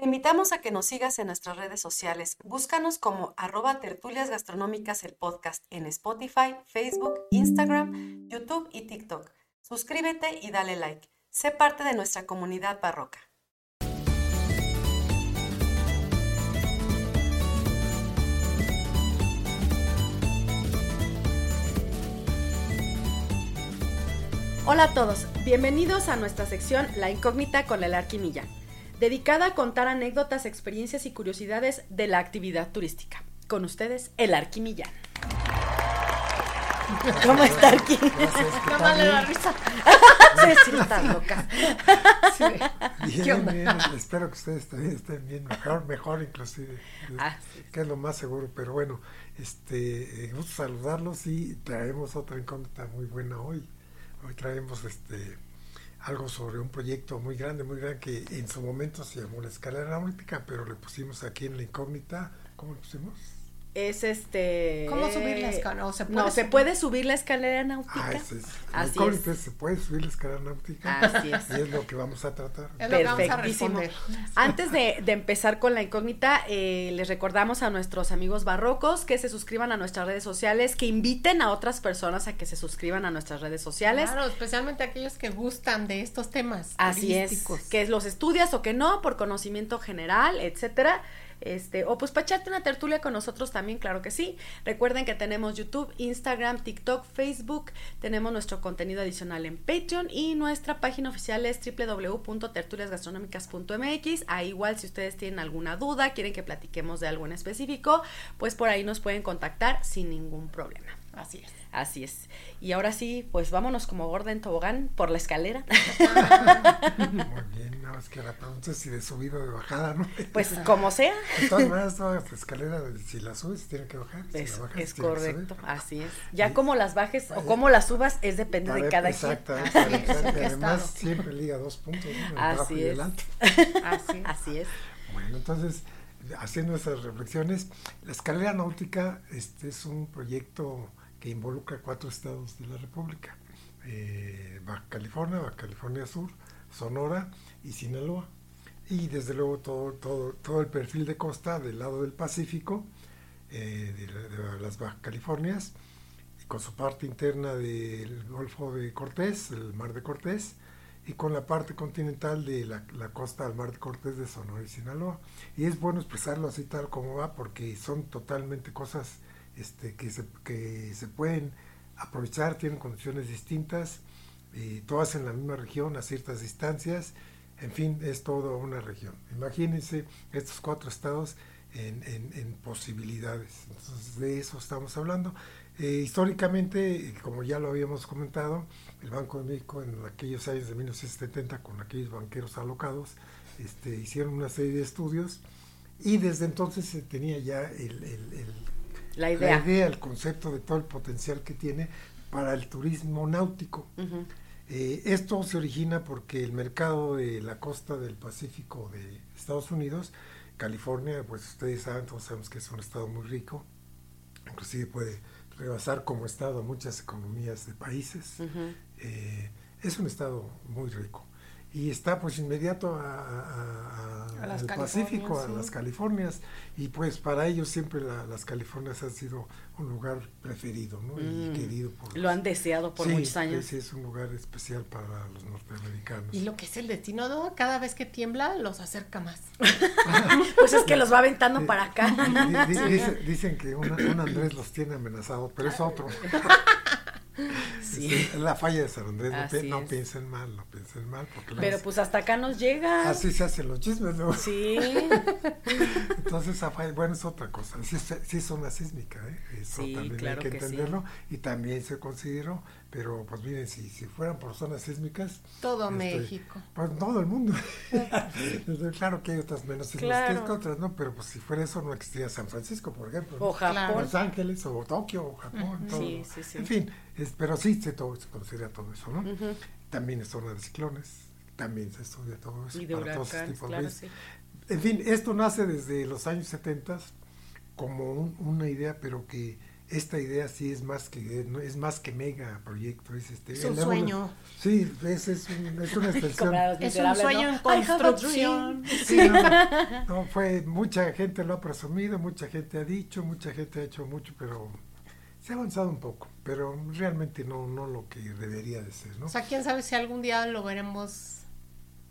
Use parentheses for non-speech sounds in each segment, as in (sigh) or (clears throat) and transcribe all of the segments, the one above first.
Te invitamos a que nos sigas en nuestras redes sociales. Búscanos como arroba tertulias gastronómicas el podcast en Spotify, Facebook, Instagram, YouTube y TikTok. Suscríbete y dale like. Sé parte de nuestra comunidad barroca. Hola a todos, bienvenidos a nuestra sección La Incógnita con el Arquimilla dedicada a contar anécdotas, experiencias y curiosidades de la actividad turística. Con ustedes, el Arquimillán. ¿Cómo está Arqui? No le da risa. (laughs) sí, está loca. Sí. Bien, bien, espero que ustedes también estén bien, mejor, mejor inclusive, ah, que es lo más seguro, pero bueno, este, eh, gusto saludarlos y traemos otra incógnita muy buena hoy. Hoy traemos este algo sobre un proyecto muy grande, muy grande, que en su momento se llamó la escalera náutica, pero le pusimos aquí en la incógnita, ¿cómo le pusimos? Es este. ¿Cómo subir la escalera? No, se puede, no, ¿se puede subir la escalera náutica. Ah, es, Así es. se puede subir la escalera náutica. Así es. Y es lo que vamos a tratar. Es Perfectísimo. Antes de, de, empezar con la incógnita, eh, les recordamos a nuestros amigos barrocos que se suscriban a nuestras redes sociales, que inviten a otras personas a que se suscriban a nuestras redes sociales. Claro, especialmente aquellos que gustan de estos temas. Así es. Que los estudias o que no, por conocimiento general, etcétera. Este, o pues para echarte una tertulia con nosotros también, claro que sí. Recuerden que tenemos YouTube, Instagram, TikTok, Facebook, tenemos nuestro contenido adicional en Patreon y nuestra página oficial es www.tertuliasgastronómicas.mx. Ahí igual si ustedes tienen alguna duda, quieren que platiquemos de algo en específico, pues por ahí nos pueden contactar sin ningún problema. Así es. Así es. Y ahora sí, pues vámonos como gorda en tobogán por la escalera. Muy bien, no, es que la pregunta es si de subida o de bajada, ¿no? Pues (laughs) como sea. De todas maneras, toda la escalera, si la subes, tiene que bajar. Es, si es correcto, así es. Ya como las bajes o como las subas, es depende de cada exacto, quien. Exacto, además siempre liga dos puntos, ¿no? así, es. así, así es. Bueno, entonces haciendo esas reflexiones, la escalera náutica este es un proyecto que involucra cuatro estados de la República, eh, Baja California, Baja California Sur, Sonora y Sinaloa. Y desde luego todo, todo, todo el perfil de costa del lado del Pacífico, eh, de, las Baja Californias, y con su parte interna del Golfo de Cortés, el Mar de Cortés, y con la parte continental de la, costa del Mar de Cortés de Sonora y Sinaloa. Y es bueno expresarlo así tal como va porque son totalmente cosas este, que, se, pueden aprovechar, tienen condiciones distintas, todas en la misma región a ciertas distancias, en fin, es toda una región. Imagínense estos cuatro estados en, en, posibilidades. Entonces, de eso estamos hablando. Eh, históricamente, como ya lo habíamos comentado, el Banco de México en aquellos años de 1970, con aquellos banqueros alocados, este, hicieron una serie de estudios y desde entonces se tenía ya el la idea. el concepto de todo el potencial que tiene para el turismo náutico. Eh, esto se origina porque el mercado de la costa del Pacífico de Estados Unidos, California, pues ustedes saben, todos sabemos que es un estado muy rico, inclusive puede rebasar como estado muchas economías de países. Eh, es un estado muy rico y está pues inmediato a, al Pacífico, a las Californias, y pues para ellos siempre las Californias han sido un lugar preferido ¿no? y mm. querido por Lo han deseado por muchos años. Sí, es un lugar especial para los norteamericanos. Y lo que es el destino, ¿no? cada vez que tiembla los acerca más. (laughs) pues es que los va aventando para acá. (laughs) dicen que un, un Andrés los tiene amenazados, pero es otro. (laughs) (laughs) Sí. la falla de San Andrés, no, piensen mal, no piensen mal. Porque Pero pues hasta acá nos llega. Así se hacen los chismes, ¿no? Sí. (laughs) Entonces, esa falla, bueno, es otra cosa. Sí, sí es una sísmica, ¿eh? Eso también hay que, entenderlo. Y también se consideró, pero pues miren, si, si fueran por zonas sísmicas. Todo este, México. Pues todo el mundo. (laughs) claro que hay otras menos sísmicas que otras, ¿no? Pero pues si fuera eso, no existiría San Francisco, por ejemplo. O Japón. Los Ángeles, o Tokio, o Japón. todo. Sí, sí, sí. En fin pero sí se, todo, se considera todo eso, ¿no? También es zona de ciclones, también se estudia todo eso. Y de para todos tipos claro, sí. En fin, esto nace desde los años 70 como una idea, pero que esta idea sí es más que es más que mega proyecto es este Es un el sueño. sí es, es, un- es una (laughs) extensión Es un sueño ¿no? en construcción. Sí, no, no, fue mucha gente lo ha presumido mucha gente ha dicho mucha gente ha hecho mucho pero se ha avanzado un poco pero realmente no no lo que debería de ser no O sea, quién sabe si algún día lo veremos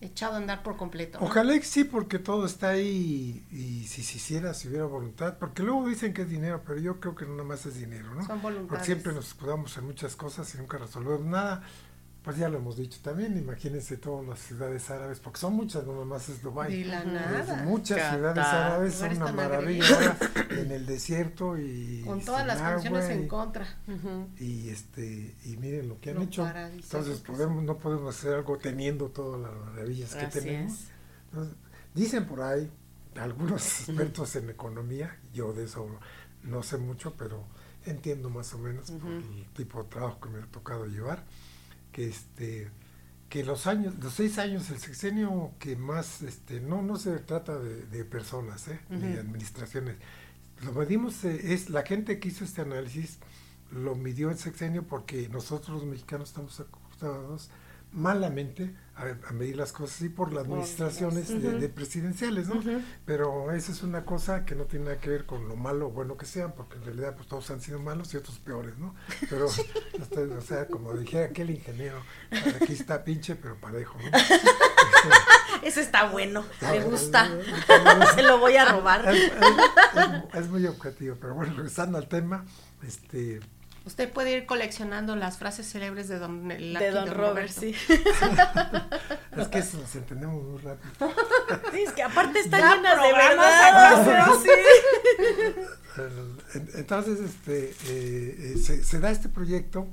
echado a andar por completo. ¿no? Ojalá que sí, porque todo está ahí y, y si se hiciera, si hubiera voluntad, porque luego dicen que es dinero, pero yo creo que no nada más es dinero, ¿no? Son voluntades. Porque siempre nos escudamos en muchas cosas y nunca resolvemos nada. Pues ya lo hemos dicho también, imagínense todas las ciudades árabes, porque son muchas, no nada más es Dubái. La nada. Muchas Qatar. ciudades árabes son una maravilla en el desierto y Con todas las canciones en contra. Y este y miren lo que han Lo hecho entonces podemos no podemos hacer algo teniendo todas las maravillas que Así tenemos. Entonces, dicen por ahí algunos expertos en economía yo de eso no sé mucho pero entiendo más o menos por el tipo de trabajo que me ha tocado llevar que este que los años los seis años el sexenio que más este no no se trata de, de personas ¿eh? ni de Ujú. administraciones lo medimos eh, es la gente que hizo este análisis lo midió en sexenio porque nosotros los mexicanos estamos acostumbrados malamente a, a medir las cosas así por las administraciones de, presidenciales, ¿no? Pero esa es una cosa que no tiene nada que ver con lo malo o bueno que sean, porque en realidad pues todos han sido malos y otros peores, ¿no? Pero, (laughs) (laughs) este, o sea, como dijera aquel ingeniero, aquí está pinche pero parejo, ¿no? (laughs) Ese está bueno, me gusta. Se lo voy a robar. Es, es- es- es muy objetivo, pero bueno, regresando al tema, este, Usted puede ir coleccionando las frases célebres de Don, el De Don Robert, Roberto. sí. es que eso nos entendemos muy rápido. (laughs) Sí, es que aparte está Ya llena de verdad. acá, o sea, sí. (laughs) Entonces, este, eh, eh, se, se da este proyecto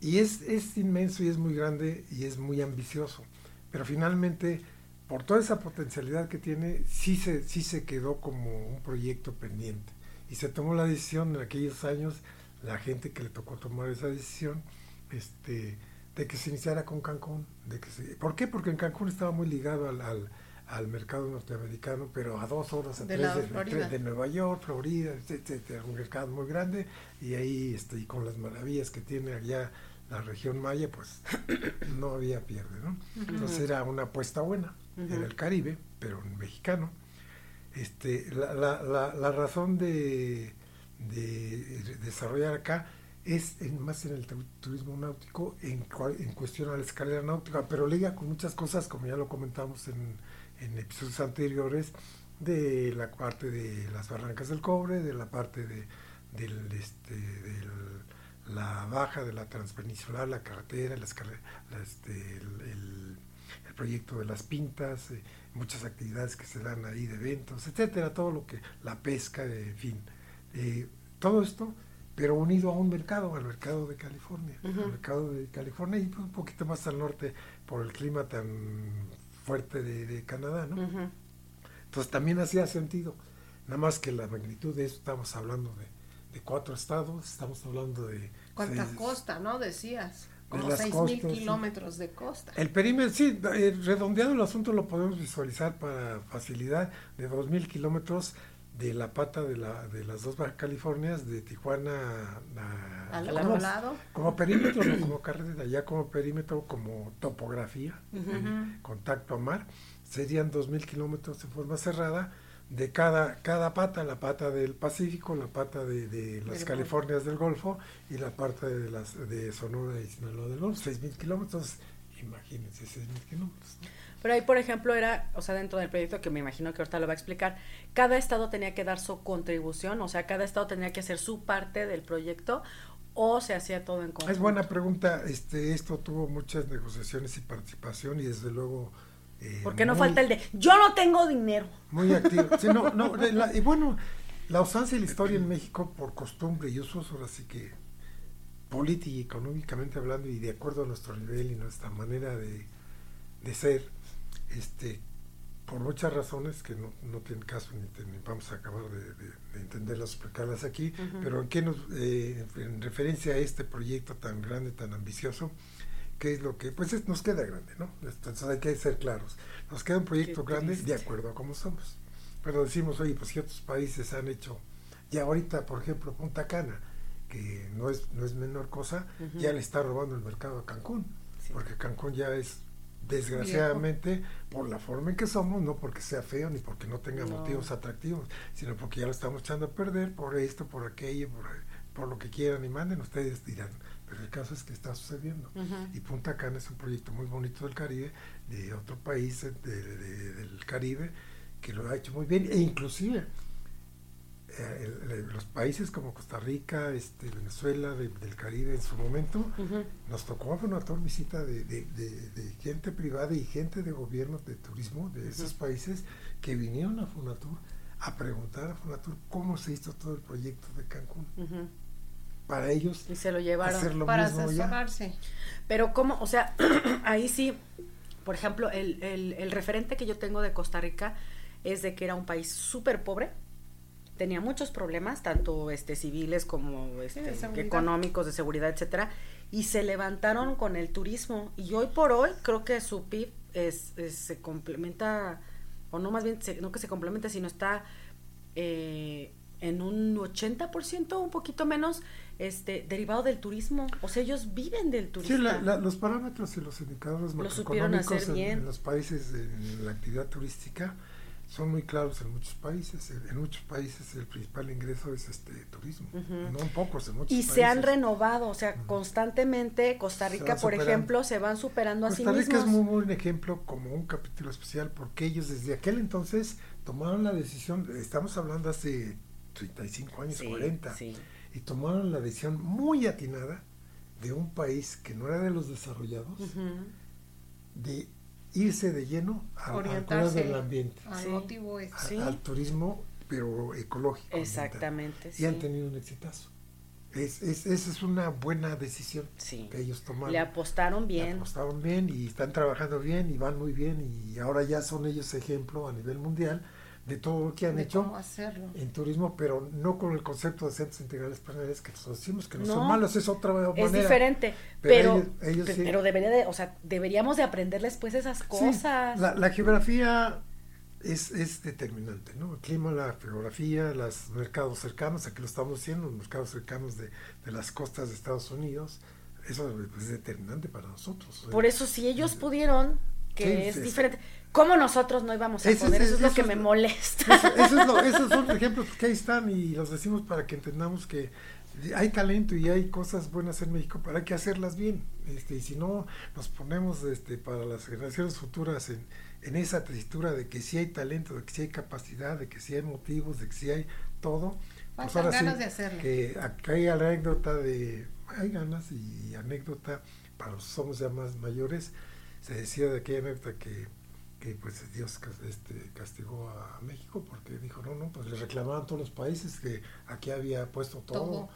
y es, es inmenso y es muy grande y es muy ambicioso, pero finalmente, por toda esa potencialidad que tiene, sí se, sí se quedó como un proyecto pendiente. Y se tomó la decisión en aquellos años, la gente que le tocó tomar esa decisión, este, de que se iniciara con Cancún. De que se- ¿Por qué? Porque en Cancún estaba muy ligado al, al, al mercado norteamericano, pero a dos horas, a De tres de, Florida. tres de Nueva York, Florida, etcétera, un mercado muy grande y ahí este, y con las maravillas que tiene allá la región maya, pues (coughs) no había pierde, ¿no? Entonces era una apuesta buena, Ujú. era el Caribe, pero en mexicano. Este, la, la, la, la razón de, de desarrollar acá es más en el tu- turismo náutico en, en cuestión a la escalera náutica, pero liga con muchas cosas, como ya lo comentamos en, episodios anteriores, de la parte de las barrancas del cobre, de la parte de este, la baja de la transpeninsular, la carretera, este, el, proyecto de las pintas, eh, muchas actividades que se dan ahí de eventos, etcétera, todo lo que, la pesca, en fin, eh, todo esto, pero unido a un mercado, al mercado de California, Ujú. al mercado de California y pues, un poquito más al norte por el clima tan fuerte de, de Canadá, ¿no? Ujú. Entonces también hacía sentido. Nada más que la magnitud de eso, estamos hablando de, de cuatro estados, estamos hablando de... ¿Cuánta seis- costa, no? Decías. Como las seis costas, mil sí. kilómetros de costa. El perímetro, sí, eh, redondeado el asunto lo podemos visualizar para facilidad de 2.000 kilómetros de la pata de, la, de las dos Baja Californias, de Tijuana a, Al a Ramos. lado. Como perímetro, no como carretera, ya como perímetro, como topografía, eh, contacto a mar, serían 2.000 kilómetros en forma cerrada de cada, cada pata, la pata del Pacífico, la pata de, de las Del Californias del Golfo y la parte de, las, de Sonora y Sinaloa del Golfo, 6.000 kilómetros, imagínense 6.000 kilómetros. ¿no? Pero ahí, por ejemplo, era, o sea, dentro del proyecto, que me imagino que ahorita lo va a explicar, cada estado tenía que dar su contribución, o sea, cada estado tenía que hacer su parte del proyecto, o se hacía todo en conjunto. Es buena pregunta, este, esto tuvo muchas negociaciones y participación y desde luego... eh, Porque no muy- falta el de, yo no tengo dinero. Muy activo. Sí, no, no, (laughs) la- y bueno, la usanza y la historia en México por costumbre y usos, ahora sí que política y económicamente hablando y de acuerdo a nuestro nivel y nuestra manera de, de ser, este, por muchas razones que no, no tienen caso ni, te- ni vamos a acabar de, de- de entenderlas, explicarlas aquí, Ujú. pero en, qué nos, eh, en referencia a este proyecto tan grande, tan ambicioso, ¿qué es lo que, pues es- nos queda grande, ¿no? Entonces hay que ser claros. Nos queda un proyecto Qué grande de acuerdo a cómo somos. Pero decimos, oye, pues si otros países han hecho, ya ahorita, por ejemplo, Punta Cana, que no es, no es menor cosa, ya le está robando el mercado a Cancún, porque Cancún ya es desgraciadamente por la forma en que somos, no porque sea feo ni porque no tenga motivos atractivos, sino porque ya lo estamos echando a perder por esto, por aquello, por, por lo que quieran y manden, ustedes dirán. Pero el caso es que está sucediendo. Y Punta Cana es un proyecto muy bonito del Caribe, de otro país del Caribe, que lo ha hecho muy bien, e inclusive eh, los países como Costa Rica, este, Venezuela, del Caribe en su momento, nos tocó a Fonator visita de, gente privada y gente de gobierno de turismo de esos países que vinieron a Fonatur a preguntar a Fonatur cómo se hizo todo el proyecto de Cancún. Para ellos, y se lo llevaron para asesorarse. Pero cómo, o sea, (clears throat) ahí sí, por ejemplo, el, el, el referente que yo tengo de Costa Rica es de que era un país súper pobre, tenía muchos problemas, tanto este, civiles como este, económicos, de seguridad, etcétera, y se levantaron con el turismo. Y hoy por hoy creo que su PIB es, se complementa, o no más bien, no que se complementa, sino está eh, en un 80%, un poquito menos, este, derivado del turismo. O sea, ellos viven del turismo. Sí, los parámetros y los indicadores macroeconómicos en, en, los países de la actividad turística son muy claros en muchos países. En muchos países el principal ingreso es este turismo, no en pocos, en muchos y se han renovado, o sea, constantemente Costa Rica, por ejemplo, se van superando a sí mismos. Costa Rica es muy buen ejemplo como un capítulo especial porque ellos desde aquel entonces tomaron la decisión, estamos hablando hace 35 años, 40, y tomaron la decisión muy atinada de un país que no era de los desarrollados, de irse de lleno al, al del ambiente, al, turismo, pero ecológico. Exactamente. Y han tenido un exitazo. Es, es, esa es una buena decisión que ellos tomaron. Le apostaron bien. Le apostaron bien y están trabajando bien y van muy bien y ahora ya son ellos ejemplo a nivel mundial de todo lo que han hecho en turismo, pero no con el concepto de centros integrales personales que nosotros decimos que no, son malos, es otra manera. Es diferente, pero, pero, debería de, o sea, deberíamos de aprenderles pues esas cosas. la, geografía es, es determinante, ¿no? El clima, la geografía, los mercados cercanos, aquí lo estamos haciendo, los mercados cercanos de, de las costas de Estados Unidos, eso es determinante para nosotros. Por eso si ellos pudieron, que es diferente ¿Cómo nosotros no íbamos a poder? Eso es, lo que me molesta. esos son ejemplos que ahí están y los decimos para que entendamos que hay talento y hay cosas buenas en México, pero hay que hacerlas bien. Este, y si no nos ponemos este, para las generaciones futuras en, en esa tesitura de que sí hay talento, de que sí hay capacidad, de que sí hay motivos, de que sí hay todo, pues ahora ganas de hacerlo. Que acá hay anécdota de, hay ganas y anécdota para los somos ya más mayores, se decía de aquella anécdota que que pues Dios este, castigó a México porque dijo, no, no, pues le reclamaban todos los países que aquí había puesto todo,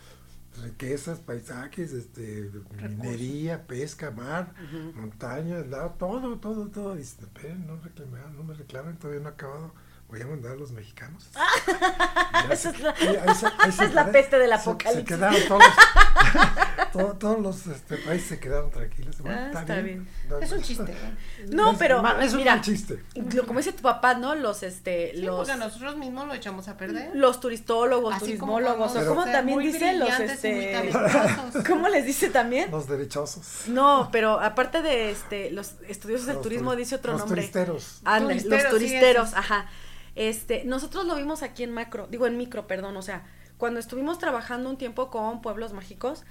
riquezas, paisajes, este, minería, pesca, mar, montañas, todo, todo, todo. Y dice, esperen, no, reclamen, no me reclamen, todavía no ha acabado. Voy a mandar a los mexicanos. (laughs) esa es la, esa, es la peste del apocalipsis. Se, quedaron todos, (laughs) todos, los este, países se quedaron tranquilos. Ah, está, bien. es un chiste. No, (laughs) pero es mira, un chiste. Como dice tu papá, ¿no? Los, este, sí, los. Porque nosotros mismos lo echamos a perder. Los turistólogos, turismólogos, o como también dice los, este, (laughs) ¿cómo les dice también? Los derechosos. No, pero aparte de este, los estudiosos del turismo dice otro nombre. Los turisteros. los turisteros, ajá. Este, nosotros lo vimos aquí en macro, digo en micro, perdón, o sea, cuando estuvimos trabajando un tiempo con pueblos mágicos,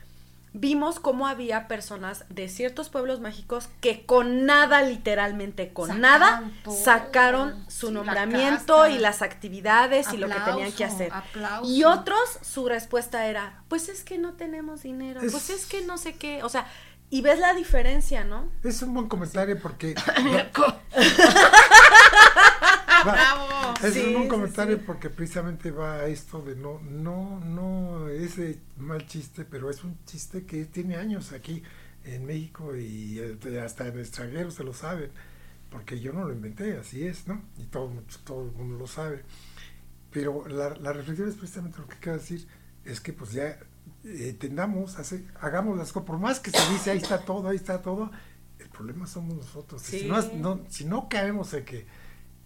vimos cómo había personas de ciertos pueblos mágicos que con nada, literalmente con nada, sacaron su nombramiento y las actividades y lo que tenían que hacer. Y otros, su respuesta era, pues es que no tenemos dinero, pues es que no sé qué, o sea, y ves la diferencia, ¿no? Es un buen comentario porque... (laughs) (laughs) (laughs) Bravo. Es un buen comentario porque precisamente va a esto de no, no, no ese mal chiste, pero es un chiste que tiene años aquí en México y este, hasta en el extranjero se lo saben, porque yo no lo inventé, así es, ¿no? Y todo, todo el mundo lo sabe. Pero la, la reflexión es precisamente lo que quiero decir, es que pues ya eh, tendamos, hace, hagamos las cosas, por más que se dice ahí está todo, ahí está todo, el problema somos nosotros. Si, no, no, si no caemos en que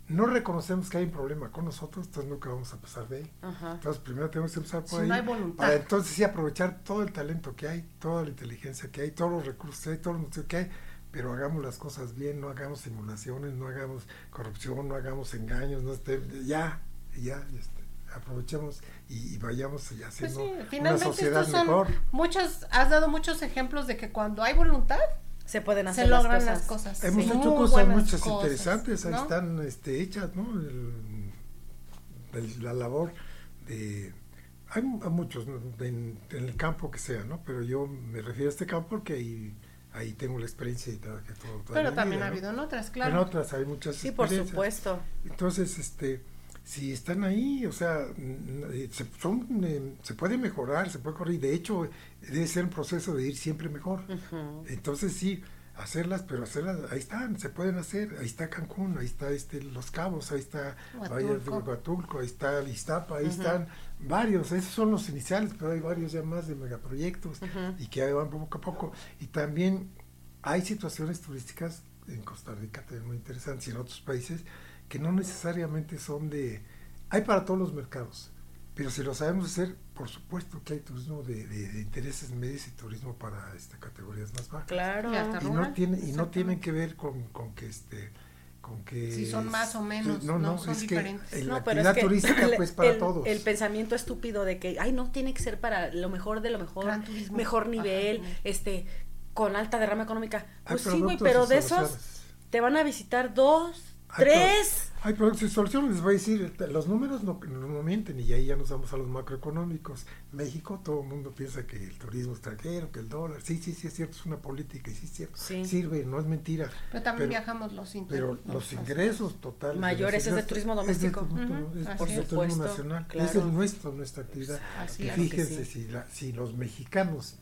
no reconocemos que hay un problema con nosotros, entonces nunca vamos a pasar de ahí. Ajá. Entonces primero tenemos que empezar por Si ahí. no hay voluntad. Para entonces sí aprovechar todo el talento que hay, toda la inteligencia que hay, todos los recursos que hay, todo lo que hay, pero hagamos las cosas bien, no hagamos simulaciones, no hagamos corrupción, no hagamos engaños, no esté, ya, ya, este, aprovechemos y, y vayamos Pues haciendo sí, una sociedad estos son mejor. muchos, has dado muchos ejemplos de que cuando hay voluntad Se pueden hacer se las logran cosas. las cosas. Hemos Sí. hecho cosas muchas cosas, interesantes, ahí ¿no? están este, hechas, ¿no? El- el- la labor de... Hay, hay muchos en, en el campo que sea, ¿no? Pero yo me refiero a este campo porque ahí, ahí tengo la experiencia y todo. todo- Pero también vida, ha ¿no? habido en otras, En claro. otras hay muchas Sí, por supuesto. Entonces, este, si están ahí, o sea, eh, se, son, eh, se puede mejorar, se puede corregir. De hecho, debe ser un proceso de ir siempre mejor. Entonces sí, hacerlas, pero hacerlas, ahí están, se pueden hacer, ahí está Cancún, ahí está este Los Cabos, ahí está Valle de Huatulco. Ahí está Iztapa, ahí están varios, esos son los iniciales, pero hay varios ya más de megaproyectos y que van poco a poco. Y también hay situaciones turísticas en Costa Rica también muy interesantes y en otros países que no necesariamente son de... Hay para todos los mercados, pero si lo sabemos hacer, por supuesto que hay turismo de, de- de intereses medios y turismo para este, categorías más bajas. Claro. Y no, tiene, y no tienen que ver con, con que este con que Si son más o menos, no, no, no, son es diferentes. que en No, la pero es actividad que turística el- pues para el, todos El pensamiento estúpido de que, ay, no, tiene que ser para lo mejor de lo mejor, mejor nivel, este, con alta derrama económica. Pues sí, güey, pero de esos te van a visitar dos, tres. Hay productos y soluciones, les voy a decir, los números no, no mienten y ahí ya nos vamos a los macroeconómicos. México, todo el mundo piensa que el turismo extranjero, que el dólar, sí, sí, sí es cierto, es una política y sí es cierto, Sí. sirve, no es mentira. Pero también Pero- viajamos los inter- Pero los ingresos totales. de Mayores es de ingresos turismo es de doméstico. es así por es. el turismo nacional. Es claro. el nuestro, nuestra actividad. Así y es. Claro que fíjense, sí. si, la- si los mexicanos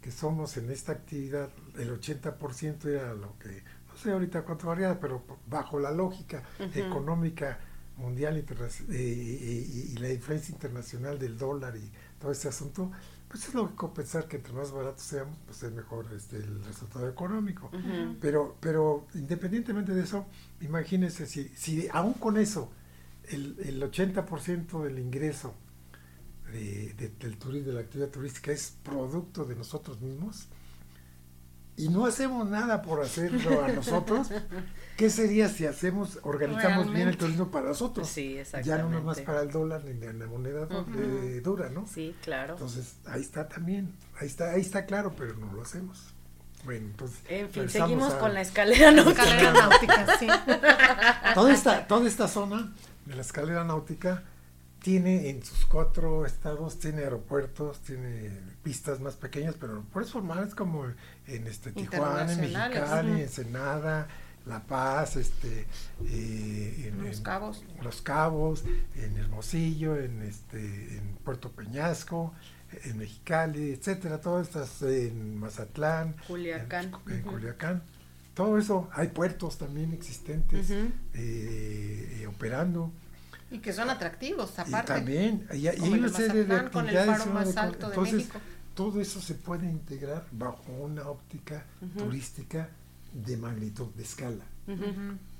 que somos en esta actividad, el 80% era lo que, no sé ahorita cuánto varía, pero bajo la lógica económica mundial y, y- y la influencia internacional del dólar y todo este asunto, pues es lógico pensar que entre más baratos seamos, pues es mejor este, el resultado económico. Pero, pero independientemente de eso, imagínense si, si aún con eso el, el 80% del ingreso de- de- del turismo, de la actividad turística es producto de nosotros mismos y no hacemos nada por hacerlo a (laughs) nosotros, ¿qué sería si hacemos, organizamos bien el turismo para nosotros? Sí, Ya no nada más para el dólar ni de la moneda dura, ¿no? Sí, claro. Entonces, ahí está también, ahí está, ahí está claro, pero no lo hacemos. Bueno, entonces. En fin, seguimos a- con la escalera náutica. Carrera náutica, sí. Toda esta, toda esta zona de la escalera náutica tiene en sus cuatro estados, tiene aeropuertos, tiene pistas más pequeñas, pero aeropuertos formales como en este Tijuana, en Mexicali, ujú. Ensenada, La Paz, este eh, en, Los en Cabos. Los Cabos, en Hermosillo, en este, en Puerto Peñasco, en Mexicali, etcétera, todas estas en Mazatlán, Culiacán. en. Culiacán. Todo eso, hay puertos también existentes eh, eh, operando. Y que son atractivos, Y aparte. también, y, y Como hay el una de serie de Mazatlán, con el actividades. más alto de entonces, México. todo eso se puede integrar bajo una óptica turística de magnitud, de escala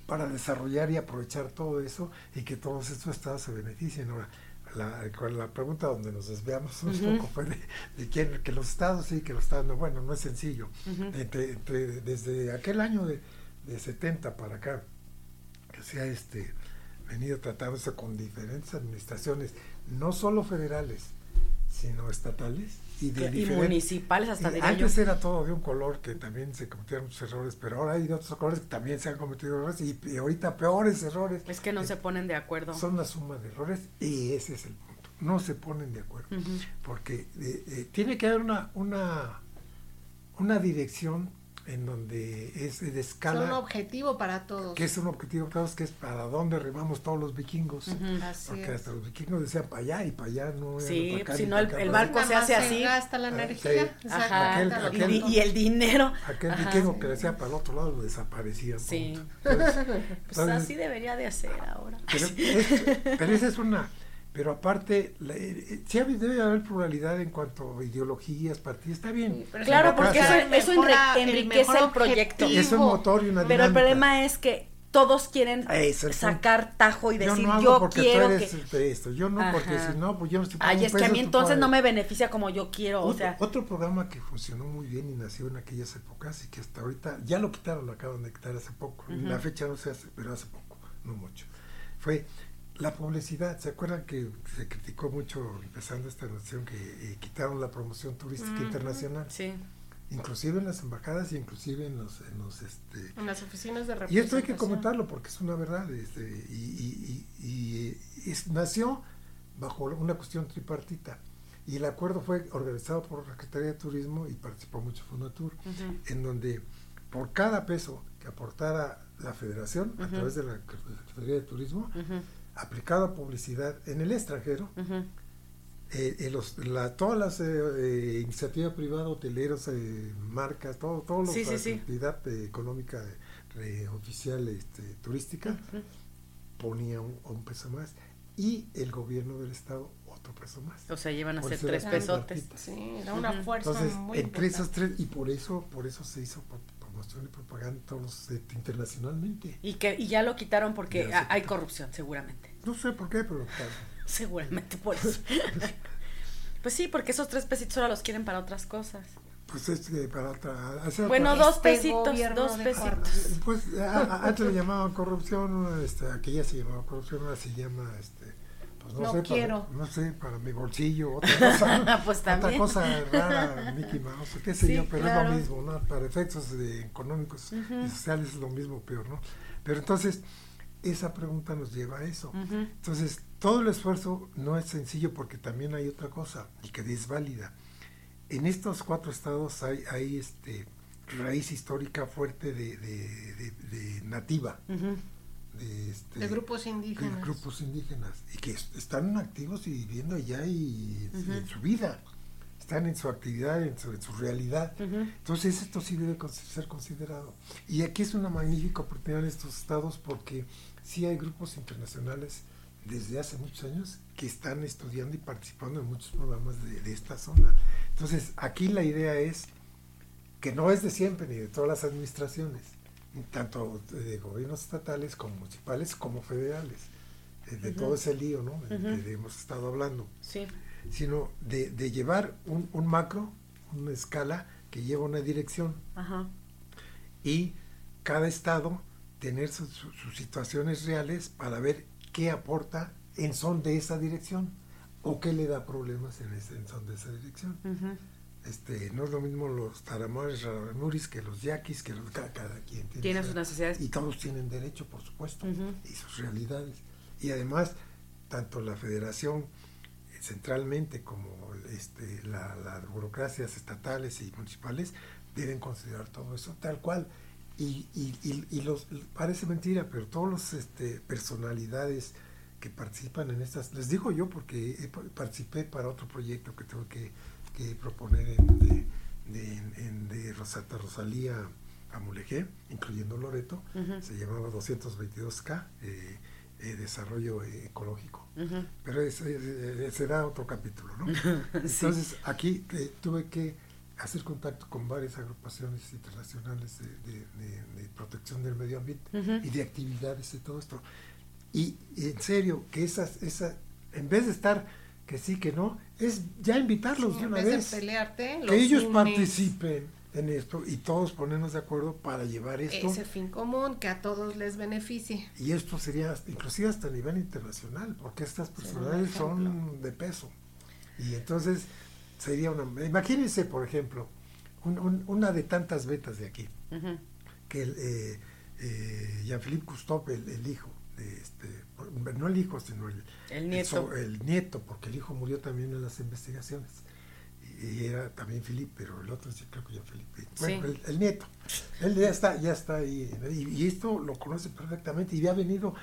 para desarrollar y aprovechar todo eso y que todos estos estados se beneficien. Ahora, la, la pregunta donde nos desviamos un poco fue de, de quién, que los estados sí, que los estados no, bueno, no es sencillo. Entre- entre- desde aquel año de, de 70 para acá, que se ha este, venido tratándose con diferentes administraciones, no solo federales, sino estatales y de Y municipales hasta y yo. antes era todo de un color que también se cometieron muchos errores, pero ahora hay de otros colores que también se han cometido errores y, y ahorita peores errores. Es que no Eh, se ponen de acuerdo. Son una suma de errores y ese es el punto. No se ponen de acuerdo. Porque eh, eh, tiene que haber una, una, una dirección en donde es de Son un escala, objetivo para todos. que es un objetivo para todos, que es para dónde remamos todos los vikingos. Así Porque es. hasta los vikingos decían para allá y para allá, no era Sí, acá si no, el- para barco se hace así. gasta la Ah, energía. sí. Ajá. Aquel- Exacto. y, el dinero. Aquel Ajá. vikingo que decía para el otro lado lo desaparecía. Sí. Entonces, (laughs) Pues entonces, así debería de hacer ahora. Pero, (laughs) es- pero esa es una. Pero aparte, la- eh, eh, sí debe haber pluralidad en cuanto a ideologías, partidos. Está bien. Sí, Claro, porque eso, eso mejora- el enriquece mejor el proyecto. es un motor y una Pero el problema es que todos quieren el sacar tajo y yo decir no hago yo porque quiero tú eres que de esto, yo no porque Ajá. si no, pues yo no estoy ay es que a mí entonces no me beneficia como yo quiero o Otro, sea otro programa que funcionó muy bien y nació en aquellas épocas y que hasta ahorita, ya lo quitaron, lo acaban de quitar hace poco. La fecha no se hace, pero hace poco, no mucho. Fue la publicidad. ¿Se acuerdan que se criticó mucho empezando esta nación que eh, quitaron la promoción turística internacional? sí Inclusive en las embajadas y inclusive en los... En los este, En las oficinas de y esto hay que representación. comentarlo porque es una verdad. Este, y y- y- y, eh, es- nació bajo una cuestión tripartita. Y el acuerdo fue organizado por la Secretaría de Turismo y participó mucho Fonatur, Ujú. en donde por cada peso que aportara la federación a través de la Secretaría de Turismo, aplicada a publicidad en el extranjero, ujú. eh, eh, los, la, todas las eh, eh, iniciativas privadas, hoteleros, eh, marcas, todo, todo lo Sí, sí, la sí. actividad eh, económica eh, oficial este, turística Ujú. ponía un, un peso más y el gobierno del estado otro peso más. o sea llevan a ser tres pesotes. Sí, era una fuerza Entonces, muy entre esos importante. tres, y por eso, por eso se hizo promoción y propaganda todos eh, internacionalmente. y que y ya lo quitaron porque Ya hay corrupción seguramente. No sé por qué, pero claro. (laughs) seguramente por eso. (laughs) Pues sí porque esos tres pesitos ahora los quieren para otras cosas. Pues es que para otra, hacer bueno otra- dos Este pesitos dos pesitos. Pues a- a- antes le llamaban corrupción, este, aquella se llamaba corrupción, ahora se llama, este, pues no, No sé, quiero. Para, no sé, para mi bolsillo, otra (laughs) cosa, Pues otra cosa rara, Mickey Mouse, qué sé Sí, yo, pero es lo mismo, ¿no? Para efectos económicos y sociales es lo mismo, peor, ¿no? Pero entonces, esa pregunta nos lleva a eso. Entonces, todo el esfuerzo no es sencillo porque también hay otra cosa y que es válida. En estos cuatro estados hay, hay este raíz histórica fuerte de, de- de- de nativa, Ujú. De, este, De grupos de indígenas. grupos indígenas y que es- están activos y viviendo allá y Ujú. en su vida, están en su actividad, en su, en su realidad. Ujú. Entonces esto sí debe ser considerado. Y aquí es una magnífica oportunidad en estos estados porque sí hay grupos internacionales desde hace muchos años que están estudiando y participando en muchos programas de, de esta zona. Entonces aquí la idea es que no es de siempre ni de todas las administraciones, tanto de gobiernos estatales como municipales como federales, eh, de todo ese lío ¿no? Ujú. que hemos estado hablando sí sino de, de llevar un, un macro, una escala que lleva una dirección ajá y cada estado tener sus, sus- sus situaciones reales para ver qué aporta en son de esa dirección o qué le da problemas en, ese, en son de esa dirección. Este, no es lo mismo los taramares, raramuris que los yaquis, que los, cada, cada quien tiene, Tiene su- sus necesidades. y todos tienen derecho, por supuesto, y sus realidades. Y además, tanto la federación eh, centralmente como este, la- las burocracias estatales y municipales deben considerar todo eso tal cual. Y, y, y, y los parece mentira, pero todos los este, personalidades que participan en estas, les digo yo porque participé para otro proyecto que tengo que, que proponer en, de, de, en- de Rosata Rosalía a Mulegé, incluyendo Loreto, Ujú. se llamaba 222K, eh, eh, Desarrollo Ecológico. Ujú. Pero ese, será otro capítulo, ¿no? (laughs) Sí. Entonces, aquí eh, tuve que hacer contacto con varias agrupaciones internacionales de, de- protección del medio ambiente Ujú. y de actividades y todo esto. Y, y en serio, que esas, esa, en vez de estar que sí, que no, es ya invitarlos Sí, de en una vez vez. de pelearte, los que ellos unes. participen en esto y todos ponernos de acuerdo para llevar esto. ese fin común que a todos les beneficie. Y esto sería inclusive hasta a nivel internacional, porque estas personalidades son de peso. Y entonces sería una... Imagínense, por ejemplo, un- un- una de tantas betas de aquí, Ujú. que el, eh, eh, Jean-Philippe Cousteau, el, el hijo, este, no el hijo, sino el, El nieto. el nieto, porque el hijo murió también en las investigaciones. Y, era también Philippe, pero el otro sí creo que Jean-Philippe. Bueno, Sí. el, el nieto. Él ya está, ya está ahí. Y, y esto lo conoce perfectamente y ha venido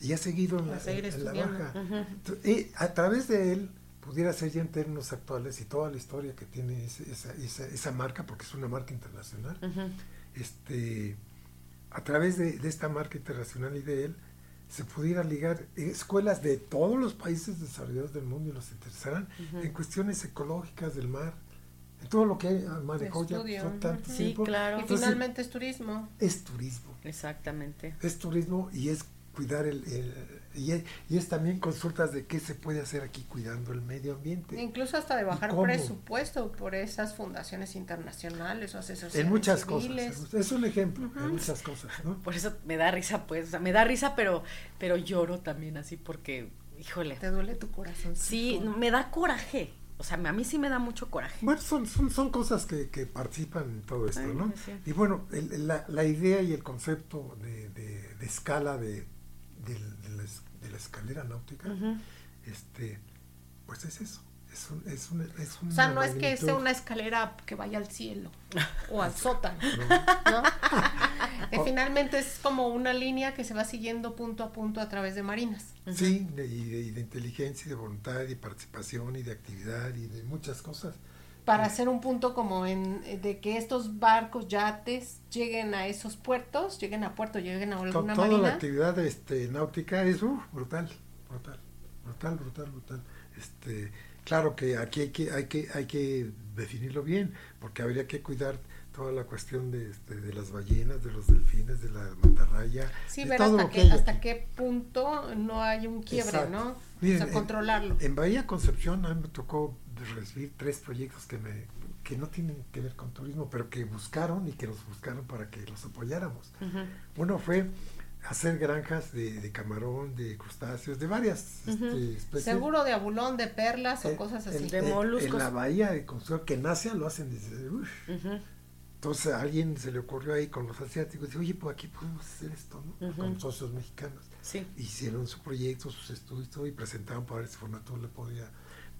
y ha seguido en la, en- en la estudiando. baja. Entonces, y a través de él pudiera ser ya en términos actuales y toda la historia que tiene ese- esa, esa, esa marca, porque es una marca internacional, este, a través de, de esta marca internacional y de él, se pudiera ligar escuelas de todos los países desarrollados del mundo y los interesaran en cuestiones ecológicas del mar, en todo lo que manejó ya tanto Sí, tiempo. claro. Y finalmente es turismo. es turismo, Exactamente. es turismo y es cuidar el, el- y, es, y es también consultas de qué se puede hacer aquí cuidando el medio ambiente. Incluso hasta de bajar presupuesto por esas fundaciones internacionales o asociaciones En muchas civiles. cosas. Es un ejemplo, en muchas cosas, ¿no? Por eso me da risa, pues, o sea, me da risa, pero, pero lloro también así porque, híjole. Te duele tu corazón. Sí, me da coraje. O sea, a mí sí me da mucho coraje. Bueno, son, son, son cosas que, que participan en todo esto, Ay, ¿no? sí. Y bueno, el- la, la idea y el concepto de, de- de escala de, de la, es- de la escalera náutica, este, pues es eso. Es, un, es, un, es O sea, no es que sea una escalera que vaya al cielo o al sótano, ¿no? ¿no? que (laughs) finalmente es como una línea que se va siguiendo punto a punto a través de marinas. Sí, de, y de, y de inteligencia, y de voluntad, y participación, y de actividad, y de muchas cosas. Para hacer un punto como en de que estos barcos, yates, lleguen a esos puertos, lleguen a puerto, lleguen a alguna toda la marina. actividad este, náutica es uh, brutal, brutal, brutal, brutal, brutal. Este, claro que aquí hay que, hay que, hay que definirlo bien, porque habría que cuidar toda la cuestión de, este, de las ballenas, de los delfines, de la mantarraya, Sí, de ver todo hasta que hasta qué punto no hay un quiebre, Exacto. ¿no? Miren, o sea, en- controlarlo. En Bahía Concepción a mí me tocó recibir tres proyectos que me que no tienen que ver con turismo, pero que buscaron y que nos buscaron para que los apoyáramos. Uno fue hacer granjas de, de camarón, de crustáceos, de varias este, especies. Seguro de abulón, de perlas o Eh, cosas en- así. De en- moluscos. En la bahía de Concepción, que nace, lo hacen desde... Ujú. Entonces a alguien se le ocurrió ahí con los asiáticos, dice, oye, pues aquí podemos hacer esto, ¿no? Con socios mexicanos. Sí. Hicieron su proyecto, sus estudios todo, y presentaron para ver si Fonatur le podía...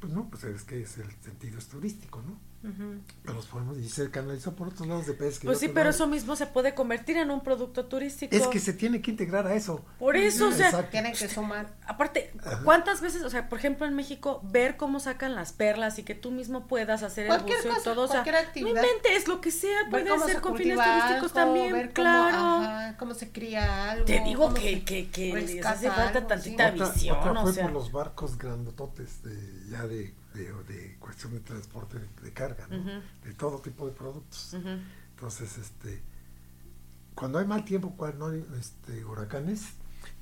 Pues no, pues es que es el sentido es turístico, ¿no? Ujú. Pero los podemos, y se canalizó por otros lados de pesca. y Pues sí, pero eso mismo se puede convertir en un producto turístico. Es que se tiene que integrar a eso. Por eso, o sea, Exacto. Tienen que sumar. aparte. ¿cuántas veces, o sea, por ejemplo en México, ver cómo sacan las perlas y que tú mismo puedas hacer el Cualquier buceo y cosa, todo, o sea, cualquier no actividad. inventes lo que sea, puede ser se con fines turísticos algo, también, ver cómo, claro. ajá, cómo se cría algo. Te digo que, se que, que hace falta algo, tantita sí. Otra, visión, otra o fue sea. por los barcos grandototes de, ya de, de, de cuestión de transporte de, de carga, ¿no? De todo tipo de productos. Entonces, este, cuando hay mal tiempo, cuando hay este, huracanes,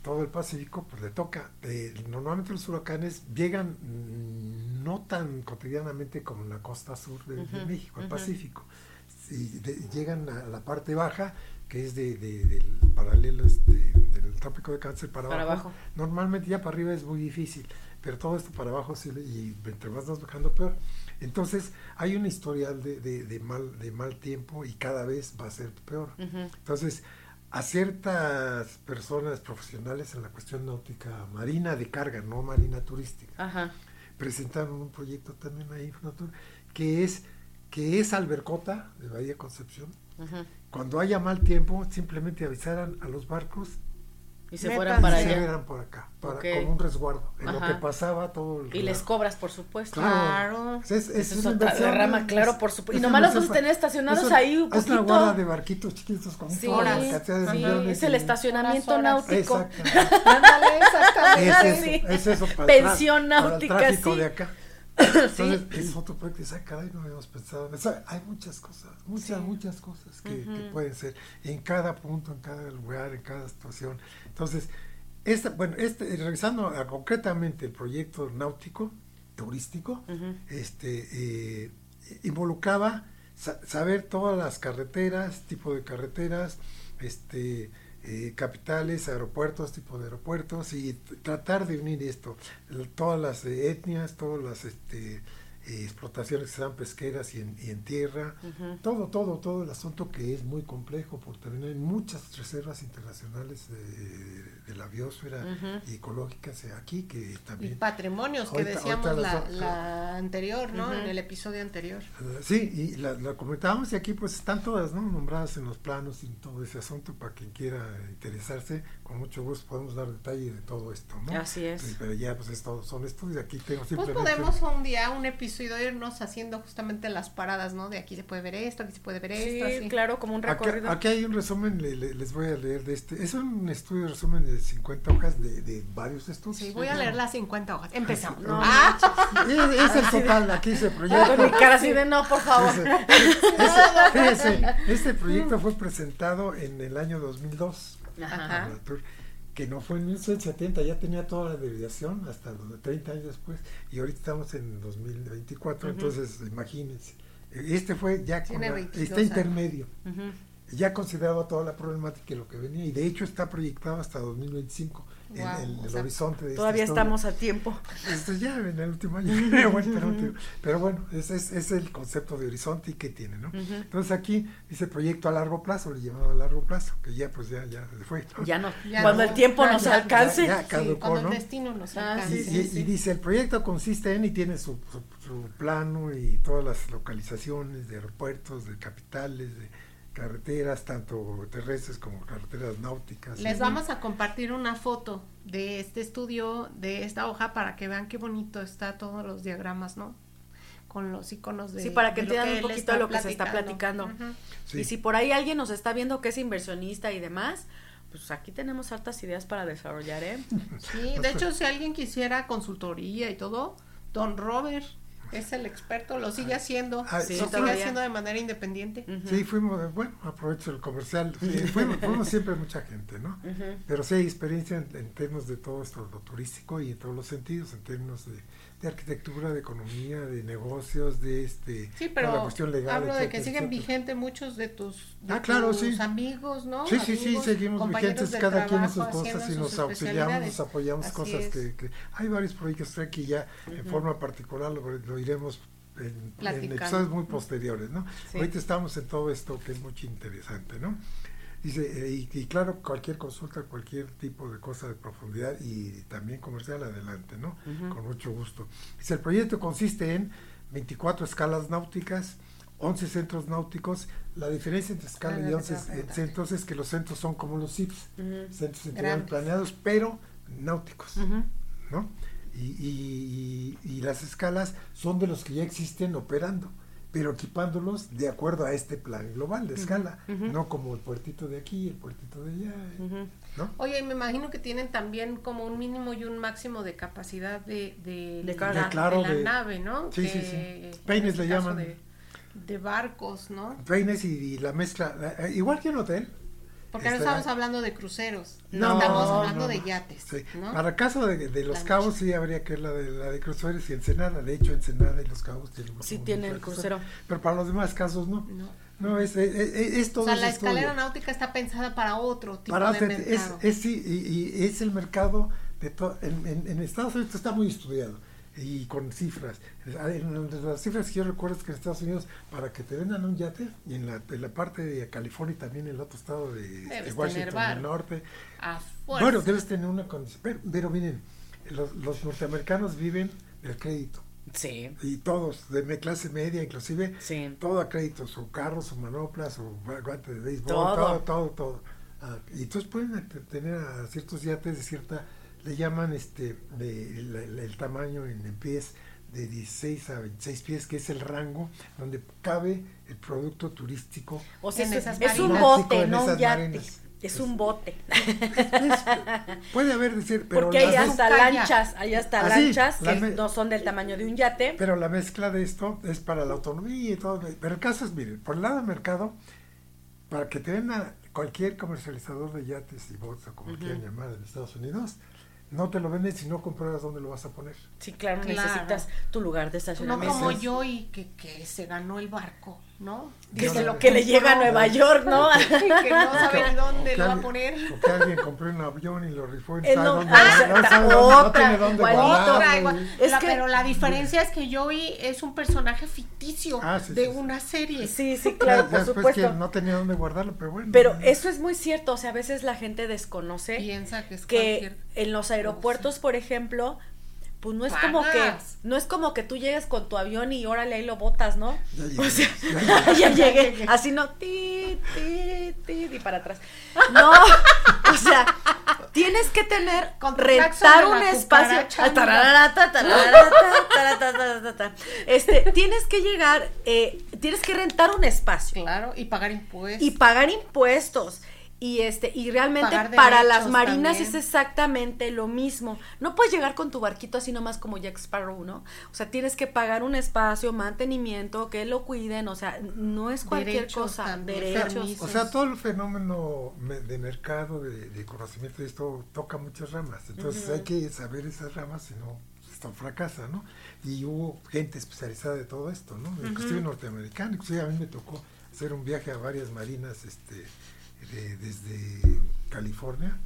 todo el Pacífico pues le toca. Eh, normalmente los huracanes llegan mm, no tan cotidianamente como en la costa sur de, México, al. Pacífico. De- llegan a la parte baja, que es de, de- del paralelo este, del trópico de cáncer para, Para abajo. abajo. Normalmente ya para arriba es muy difícil, pero todo esto para abajo sí, y entre más vas bajando peor. Entonces hay un historial de, de- de mal, de mal tiempo y cada vez va a ser peor. Entonces, a ciertas personas profesionales en la cuestión náutica marina de carga, no marina turística, Ajá. presentaron un proyecto también ahí, que es que es Albercota de Bahía Concepción. Cuando haya mal tiempo, simplemente avisaran a los barcos Y se fueran para y se allá. vieran por acá, para, Ok. como un resguardo. En lo Ajá. que pasaba todo el Y les relajo. cobras, por supuesto. Claro. Es, es, Esa es una otra derrama, es- claro, es- por supuesto. Y es nomás los vas a tener estacionados es una- ahí un Es una guarda de barquitos chiquitos con Sí, horas, sí, es el estacionamiento Horas, horas. náutico. Exacto. (laughs) Ándale, exactamente. Es eso, sí. es eso para Pensión para el náutica, tráfico sí. de acá. (coughs) Sí. Entonces, es otro proyecto dice, "Ah, caray, no habíamos pensado en eso. Hay muchas cosas, muchas, Sí. muchas cosas que, pueden ser en cada punto, en cada lugar, en cada situación. Entonces, esta, bueno, este, regresando a concretamente el proyecto náutico, turístico, este eh, involucraba sa- saber todas las carreteras, tipo de carreteras, este eh, capitales, aeropuertos, tipo de aeropuertos y tratar de unir esto, todas las etnias, todas las este, eh, explotaciones que sean pesqueras y en, y en tierra, todo, todo, todo el asunto que es muy complejo porque también hay muchas reservas internacionales de, de la biosfera y ecológicas aquí que Y también patrimonios que decíamos la, anterior, ¿no? En el episodio anterior. Eh, Sí, y la, la comentábamos y aquí pues están todas ¿no? nombradas en los planos y todo ese asunto para quien quiera interesarse, con mucho gusto podemos dar detalle de todo esto, ¿no? Así es. Pero ya pues es todo, son estudios, aquí tengo Pues simplemente... podemos un día, un episodio irnos haciendo justamente las paradas, ¿no? De aquí se puede ver esto, aquí se puede ver Sí, esto, así. claro, como un recorrido. aquí hay un resumen, le- le- les voy a leer de este. Es un estudio de resumen de 50 hojas de, de varios estudios. Sí, voy a leer las 50 hojas. Empezamos. (laughs) No, Ah, Es, es el total, aquí se proyecta. Con mi cara así de no, por favor. (laughs) Fíjese, este proyecto fue presentado en el año 2002, Ajá. Que no fue en 1970, ya tenía toda la derivación hasta los 30 años después, y ahorita estamos en 2024, entonces imagínense. Este fue ya con la- 22 está años. intermedio, ya consideraba toda la problemática y lo que venía, y de hecho está proyectado hasta 2025 el horizonte de Todavía estamos a tiempo. Esto ya en el último año. (laughs) bueno, pero, bueno, ese es, es el concepto de horizonte y qué tiene, ¿no? Ujú. Entonces aquí dice proyecto a largo plazo, le llamaba a largo plazo, que ya pues ya, ya se fue. ¿no? Ya no. Ya Cuando no. el tiempo Ya, nos ya, alcance. sí, caducó, cuando ¿no? el destino nos Ah, alcance. Y, sí, y- sí. y dice, el proyecto consiste en y tiene su, su- su plano y todas las localizaciones de aeropuertos, de capitales, de carreteras, tanto terrestres como carreteras náuticas. Les vamos a compartir una foto de este estudio, de esta hoja, para que vean qué bonito está todos los diagramas, ¿no? Con los iconos de. Sí, para que entiendan un poquito lo que se está platicando. Sí. Y si por ahí alguien nos está viendo que es inversionista y demás, pues aquí tenemos hartas ideas para desarrollar, ¿eh? Sí, de hecho, si alguien quisiera consultoría y todo, don Robert es el experto, lo sigue haciendo, Ah, lo sigue todavía. haciendo de manera independiente. Sí, fuimos, bueno, aprovecho el comercial, sí, (laughs) fuimos, fuimos siempre mucha gente, ¿no? Ujú. Pero sí hay experiencia en, en términos de todo esto, lo turístico y en todos los sentidos, en términos de, de arquitectura, de economía, de negocios, de este, Sí, pero la cuestión legal. hablo de que siguen vigentes muchos de tus, de Ah, claro, tus sí. amigos, ¿no? Sí, sí, sí, seguimos vigentes cada quien en sus cosas y nos auxiliamos, nos apoyamos Así cosas es. que, que- hay varios proyectos aquí ya en forma particular lo, lo iremos en, episodios muy posteriores, ¿no? Sí. Ahorita estamos en todo esto que es muy interesante, ¿no? Dice, eh, y, y claro, cualquier consulta, cualquier tipo de cosa de profundidad y también comercial, adelante, ¿no? Con mucho gusto. Dice, el proyecto consiste en 24 escalas náuticas, 11 centros náuticos. La diferencia entre escala Ah, y lo 11 que te iba a preguntar. centros es que los centros son como los CIPS, centros integrales planeados, pero náuticos, Ujú. ¿no? Y, y- y- y las escalas son de los que ya existen operando, pero equipándolos de acuerdo a este plan global de escala, no como el puertito de aquí, el puertito de allá, Ujú. ¿no? Oye, y me imagino que tienen también como un mínimo y un máximo de capacidad de, de, De la, Claro, de la de- nave, ¿no? Sí, sí, Que, sí. en Peines este le llaman. De, de barcos, ¿no? Peines y, y la mezcla, eh, igual que un hotel. Porque no Este, estamos hablando de cruceros, No, estamos hablando no, de yates, Sí. ¿no? Para el caso de, de los cabos sí habría que ver la de la de cruceros y Ensenada. De hecho, Ensenada y los cabos tienen Sí tienen crucero. Pero para los demás casos no. No. No, es, es, es, es todo O sea, la estudio. escalera náutica está pensada para otro tipo Para de hacer- mercado. es, sí, y, y es el mercado de todo. En, en, en Estados Unidos está muy estudiado y con cifras. En las cifras que yo recuerdo es que en Estados Unidos, para que te vendan un yate, y en la, en la parte de California y también en el otro estado de, Washington del Norte, bueno, debes tener una condición. Pero, pero miren, los, los norteamericanos viven del crédito. Sí. Y todos, de clase media, inclusive, Sí. todo a crédito, su carro, su manopla, su gu- guante de béisbol, Todo. todo, todo, todo. Ah, y entonces pueden te- tener a ciertos yates de cierta, le llaman este, de, el, tamaño en, en pies de 16 a 26 pies, que es el rango donde cabe el producto turístico. O sea, En es, esas es un bote, En no un yate. Es un bote. Es- puede haber decir, pero Porque hay hasta lanchas, hay hasta Ah, lanchas la que me- no son del tamaño de un yate. Pero la mezcla de esto es para la autonomía y todo. Pero el caso es, miren, por el lado del mercado, para que te den a cualquier comercializador de yates y bots o como quieran llamar en Estados Unidos, no te lo venden si no compruebas dónde lo vas a poner. Sí, claro, Claro. necesitas tu lugar de No estacionamiento. como Meses. yo y que, que se ganó el barco, ¿no? que, No, lo que le llega a Nueva York, ¿no? (laughs) que no sabe ni dónde lo va a poner. O que alguien compró un avión y lo rifó y no, dónde- ah, no otra, tiene dónde igualito. guardarlo Otra, igual. Es La- que- pero la diferencia es que Joey es un personaje ficticio Ah, sí, de sí, sí. una serie. Sí, sí, (laughs) claro, por supuesto. que no tenía dónde guardarlo, pero bueno. Pero eso es muy cierto, o sea, a veces la gente desconoce Piensa que es que cualquier... en los aeropuertos, por ejemplo, pues no es como que no es como que tú llegues con tu avión y órale ahí lo botas, ¿no? Ya llegué, O sea, (laughs) ya llegué. ya llegué, así no, ti, ti, ti, y para atrás. No, o sea, tienes que tener, Con rentar un espacio. tararata, tararata, Este, tienes que llegar, eh, tienes que rentar un espacio Claro, y pagar impuestos. y pagar impuestos. Y este, y realmente para las marinas también. es exactamente lo mismo. No puedes llegar con tu barquito así nomás como Jack Sparrow, ¿no? O sea, tienes que pagar un espacio, mantenimiento, que lo cuiden, o sea, no es cualquier Derechos cosa, también, derechos. O sea, todo el fenómeno me- de mercado, de, de conocimiento de esto, toca muchas ramas. Entonces hay que saber esas ramas, si no, esto fracasa, ¿no? Y hubo gente especializada de todo esto, ¿no? Inclusive norteamericano, inclusive a mí me tocó hacer un viaje a varias marinas, este, de- desde California,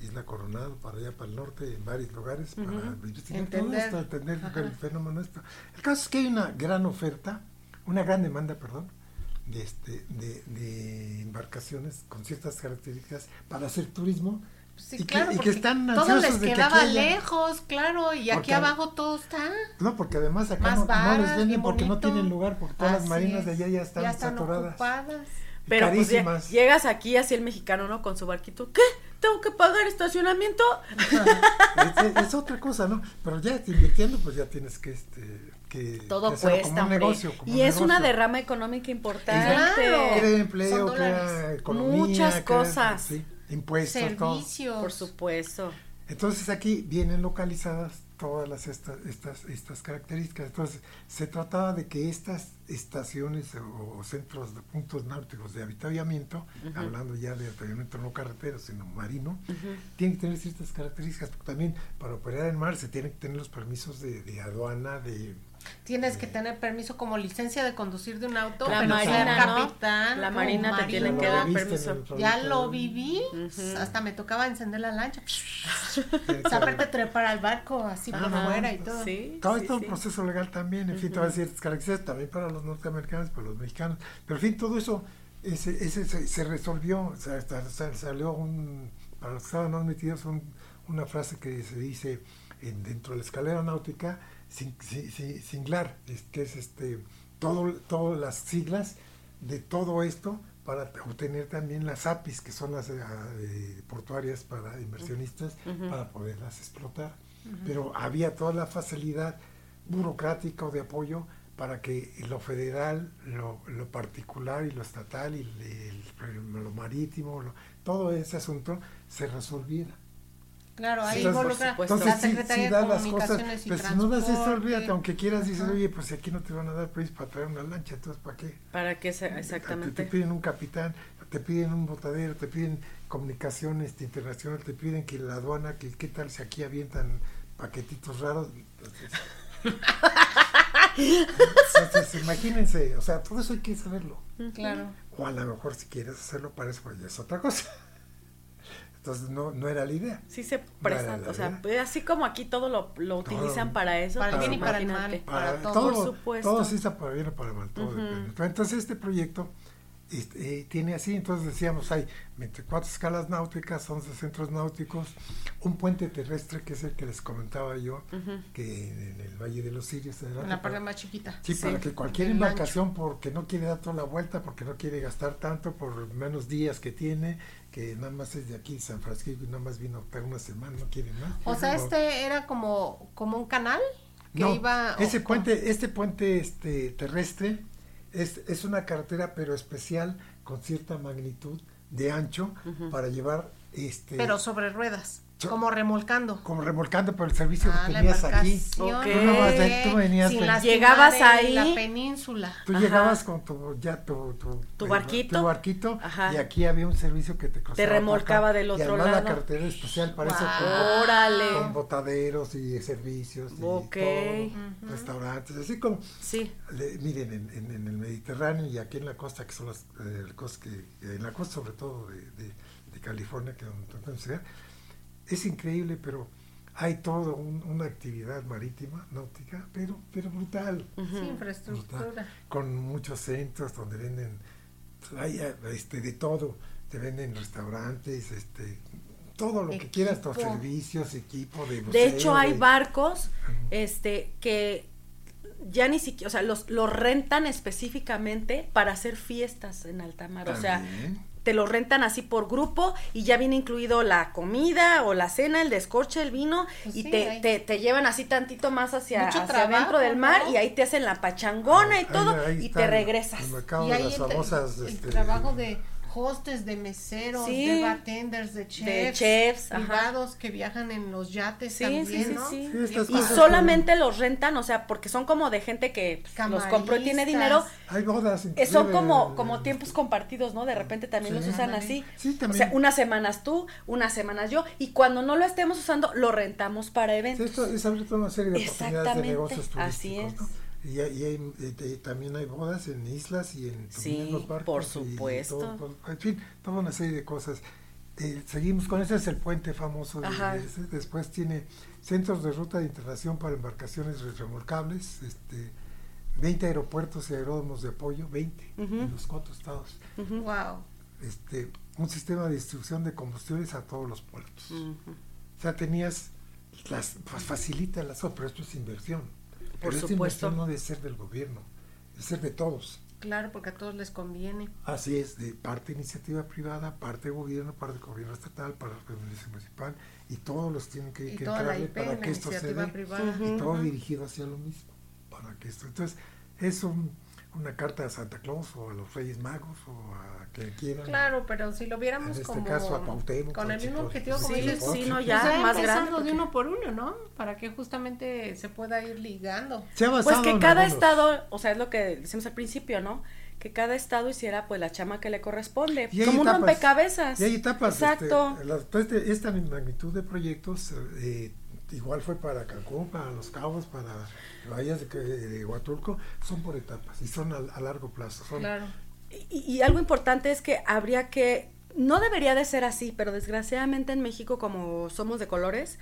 Isla Coronado, para allá para el norte, en varios lugares, para investigar todo Entender. esto, entender Ajá. el fenómeno esto. El caso es que hay una gran oferta, una gran demanda, perdón, de, este, de, de embarcaciones con ciertas características para hacer turismo Sí, y, que- claro, y que, están todo ansiosos les que quedaba aquí haya- lejos, claro, y aquí Porque- abajo todo está. No, porque además acá no, no varas, les venden porque no tienen lugar, porque todas las marinas de allá ya están, saturadas. ocupadas. Pero pues, llegas aquí así el mexicano, ¿no? Con su barquito. ¿Qué? ¿Tengo que pagar estacionamiento? es, es otra cosa, ¿no? Pero ya invirtiendo, pues ya tienes que, este, que Todo que cuesta, como un hombre. negocio. como y un es una derrama económica importante. Claro. Crea empleo, Son crea economía. Muchas crea, cosas. sí, impuestos, todo. Servicios. Por supuesto. Entonces aquí vienen localizadas todas las estas, estas, estas características. Entonces se trataba de que estas estaciones o, o centros de puntos náuticos de avituallamiento, hablando ya de avituallamiento no carretero, sino marino, tienen que tener ciertas características, porque también para operar en mar se tienen que tener los permisos de, de aduana, de... Tienes que tener permiso como licencia de conducir de un auto, La pero ser marina, ¿no? capitán. La marina te tiene marino. que dar permiso. Ya lo viví, hasta me tocaba encender la lancha, (laughs) saberte trepar al barco así por Ajá. fuera y todo. Sí, Todo, sí, todo sí. el proceso legal también, en fin, todas ciertas características también para los norteamericanos, para los mexicanos. Pero en fin, todo eso ese, ese se, se resolvió, o sea, hasta- hasta salió un, para los que estaban más metidos, un- una frase que se dice en- dentro de la escalera náutica, singlar, que es este todo, todas las siglas de todo esto para obtener también las APIs, que son las eh, eh, portuarias para inversionistas, para poderlas explotar. Pero había toda la facilidad burocrática o de apoyo para que lo federal, lo, lo particular y lo estatal y el- el- lo marítimo, lo- todo ese asunto se resolviera. Claro, ahí Sí, involucra. Entonces, la Secretaría sí de da las cosas, y pero si no das esto, Transporte. olvídate, aunque quieras, dices, Ajá. oye, pues aquí no te van a dar permiso para traer una lancha, entonces ¿para qué? Para Te, exactamente. te piden un capitán, te piden un botadero, te piden comunicaciones internacional, te piden que la aduana, que qué tal si aquí avientan paquetitos raros. Entonces, entonces, (laughs) imagínense, o sea, todo eso hay que saberlo. Claro. O a lo mejor si quieres hacerlo para eso, pues ya es otra cosa. Entonces no, no era la idea. Sí se presta, o sea, así como aquí todo lo, lo utilizan para eso. Para el pues, bien y para el mal. Para, Para todo, todo, por supuesto. todo sí está para bien o para mal, todo Ujú. depende. Entonces este proyecto eh, tiene así, entonces decíamos, hay 24 escalas náuticas, 11 centros náuticos, un puente terrestre que es el que les comentaba yo, que en el Valle de los Sirios, En la parte más chiquita. Sí, Sí. para que cualquier embarcación, porque no quiere dar toda la vuelta, porque no quiere gastar tanto, por menos días que tiene, que nada más es de aquí, San Francisco, y nada más vino para una semana, no quiere más. O sea, No. este era como, como un canal que No, iba... ese puente, este puente este terrestre es, es una carretera pero especial con cierta magnitud de ancho para llevar este Pero sobre ruedas, como remolcando. como remolcando por el servicio Ah, que la tenías aquí. embarcación. Ok. Tú nomás de- tú venías Sin Llegabas ahí. La península. Tú Ajá. llegabas con tu ya tu tu, Tu barquito. tu barquito, Ajá. y aquí había un servicio que te cruzaba remolcaba para acá, del otro y lado. la carretera especial para eso con, Órale. con botaderos y servicios y Ok. todo, restaurantes, así como Sí. Le- miren, en, en- en el Mediterráneo y aquí en la costa, que son las eh, costas que, en la costa sobre todo de, de- de California, que donde tratamos de llegar, es increíble, pero hay todo un- una actividad marítima, náutica, pero, pero brutal, Sí, brutal, infraestructura. con muchos centros donde venden, hay eh, este, de todo, te venden restaurantes, este, todo lo que quieras, los Equipo. servicios, equipo de De hecho, hay de- barcos este que ya ni siquiera, o sea, los, los rentan específicamente para hacer fiestas en alta mar. O sea, También. Te lo rentan así por grupo y ya viene incluido la comida o la cena, el descorche, el vino Pues y sí, te, te, te llevan así tantito más hacia, hacia trabajo, del mar ¿no? y ahí te hacen la pachangona y todo ahí y te regresas. El mercado Y de ahí las famosas. el este, trabajo de hostes, de meseros, Sí. de bartenders, de chefs, chefs, ajá. privados que viajan en los yates Sí, también, sí, ¿no? sí. Sí, estas Y cosas solamente los rentan, o sea, porque son como de gente que pues, los compró y tiene dinero. Hay bodas. Son como, como tiempos compartidos, ¿no? De repente también Sí. los usan así. Sí, O sea, unas semanas tú, unas semanas yo, y cuando no lo estemos usando, lo rentamos para Sí, eventos. esto es abrir toda una serie de oportunidades de Exactamente, negocios turísticos. así es. ¿no? Y, y hay- también hay bodas en islas y en, Sí, los barcos. por supuesto. todo, todo- en fin, toda una serie de cosas. Eh, seguimos con ese es el puente famoso. de-. Después tiene centros de ruta de internación para embarcaciones remolcables, este, 20 aeropuertos y aeródromos de apoyo, 20 Ujú. en los cuatro estados. Wow. Este, un sistema de distribución de combustibles a todos los puertos. O sea, tenías, las, pues facilita las cosas, pero esto es inversión. Por pero supuesto. no debe ser del gobierno, debe ser de todos. Claro, porque a todos les conviene. Así es, de parte iniciativa privada, parte gobierno, parte gobierno estatal, parte municipal, y todos los tienen que, Y que toda la entrarle IP, para la que esto se dé. privada. Y todo dirigido hacia lo mismo, para que esto. Entonces, es un, una carta a Santa Claus o a los Reyes Magos o a quien quieran. Claro, pero si lo viéramos En este como caso, a Cuauhtémoc, con el mismo objetivo Sí, como Sí, sí, no, Pues ya, pues más grande. de porque- uno por uno, ¿no? Para que justamente se pueda ir ligando. Se ha Pues que cada algunos- estado, o sea, es lo que decimos al principio, ¿no? Que cada estado hiciera pues la chama que le corresponde. Y Como un etapas. rompecabezas. Y hay etapas. Exacto. este, la- toda este- esta magnitud de proyectos, eh, igual fue para Cancún, para Los Cabos, para Bahías de, de Huatulco, son por etapas y son a, a largo plazo. Son, Claro. Y, y algo importante es que habría que, no debería de ser así, pero desgraciadamente en México como somos de colores,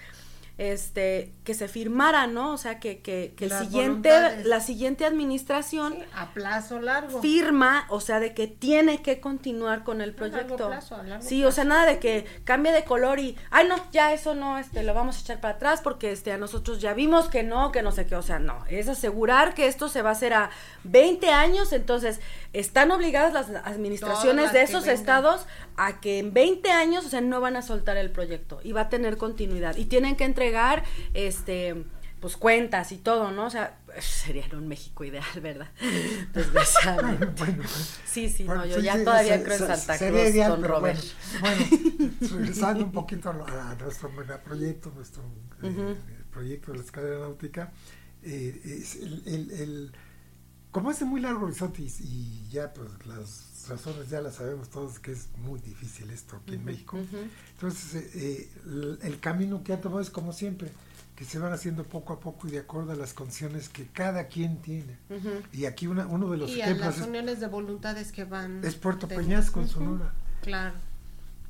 este, que se firmara, ¿no? O sea, que, que, que el siguiente, voluntades. la siguiente administración Sí, a plazo largo. firma, o sea, de que tiene que continuar con el A largo proyecto. plazo, a largo sí, o sea, nada de que cambie de color y, ay, no, ya eso no, este, lo vamos a echar para atrás porque, este, a nosotros ya vimos que no, que no sé qué, o sea, no, es asegurar que esto se va a hacer a 20 años, entonces, están obligadas las administraciones las de esos estados a que en 20 años, o sea, no van a soltar el proyecto y va a tener continuidad y tienen que entregar, este, pues cuentas y todo, ¿no? O sea, (laughs) sería un México ideal, ¿verdad? (laughs) Desgraciadamente. (laughs) bueno, pues, Sí, sí, bueno, no, yo sí, ya sí, todavía se- creo en Santa Cruz ideal, pero Robert. Bueno, bueno, regresando un poquito a, nuestro megaproyecto, nuestro eh, Ujú. proyecto de la escalera náutica, eh, es el, el- el- como de muy largo horizonte y, y ya pues las razones ya las sabemos todos que es muy difícil esto aquí en México. Entonces, eh, eh, el, el camino que ha tomado es como siempre, que se van haciendo poco a poco y de acuerdo a las condiciones que cada quien tiene. Y aquí una, uno de los Y a ejemplos las es, uniones de voluntades que van. es Puerto de- Peñasco, en Sonora. Claro.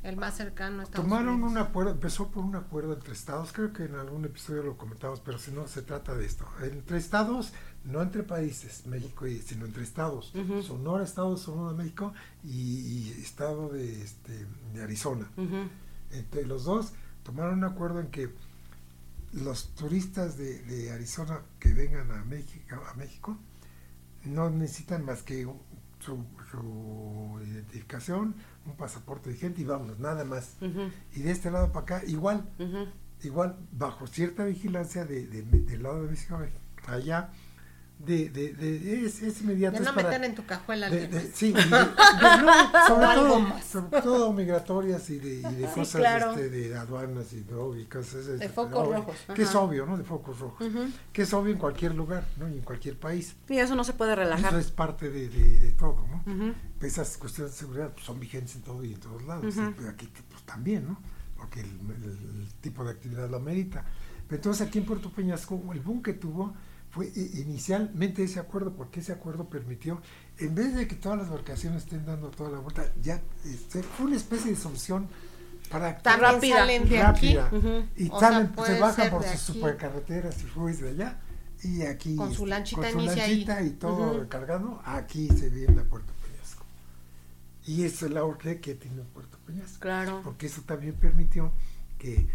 El más cercano. Estados Tomaron Unidos. un acuerdo, empezó por un acuerdo entre estados, creo que en algún episodio lo comentamos, pero si no se trata de esto. Entre estados, no entre países, México, y, sino entre estados. Ujú. Sonora, Estado de Sonora, México y, y Estado de, este, de Arizona. Ujú. Entre los dos tomaron un acuerdo en que los turistas de, de Arizona que vengan a México, a México no necesitan más que su identificación, un pasaporte vigente y vámonos, nada más. Y de este lado para acá, igual, igual, bajo cierta vigilancia de, de- del lado de México, allá, de, de, de- es, es inmediato. Ya es no para- metan en tu cajuela de- de- sí, y de- de- no, (laughs) sobre, todo, sobre todo migratorias y de, y de Sí, cosas claro. este, de aduanas y droga y cosas De este, focos obvio, rojos, Que es ajá. obvio, ¿no? De focos rojos. Ujú. Que es obvio en cualquier lugar, ¿no? Y en cualquier país. Y eso no se puede relajar. Eso es parte de, de- de todo, ¿no? Ujú. Esas cuestiones de seguridad pues, son vigentes en todo y en todos lados. Ujú. Y pues, aquí pues, también, ¿no? Porque el, el- el tipo de actividad lo amerita. Pero entonces aquí en Puerto Peñasco, el boom que tuvo fue inicialmente ese acuerdo, porque ese acuerdo permitió, en vez de que todas las vacaciones estén dando toda la vuelta, ya este, fue una especie de solución para que rápida, salen de aquí. Y sea, se bajan por sus aquí. supercarreteras y flues de allá. Y aquí, Con su este, lanchita con su ahí. lanchita y todo recargado, aquí se viene a Puerto Peñasco. Y eso es la urge que tiene Puerto Peñasco. Claro. Porque eso también permitió que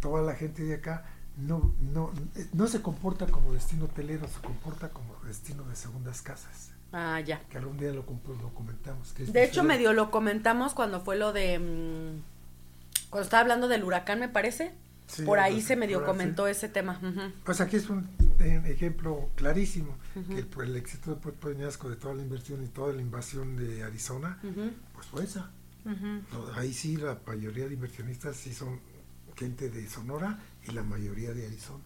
toda la gente de acá no, no, no se comporta como destino hotelero, se comporta como destino de segundas casas. Ah, ya. Que algún día lo, lo comentamos. Que De hecho, medio lo comentamos cuando fue lo de... mm, cuando estaba hablando del huracán, me parece. Sí, Por ahí se medio ahora sí. comentó ese tema. ujú. Pues aquí es un ejemplo clarísimo que el, pues, el éxito de Puerto Peñasco de toda la inversión y toda la invasión de Arizona, Ujú. pues fue esa. Ahí sí la mayoría de inversionistas sí son gente de Sonora y la mayoría de Arizona.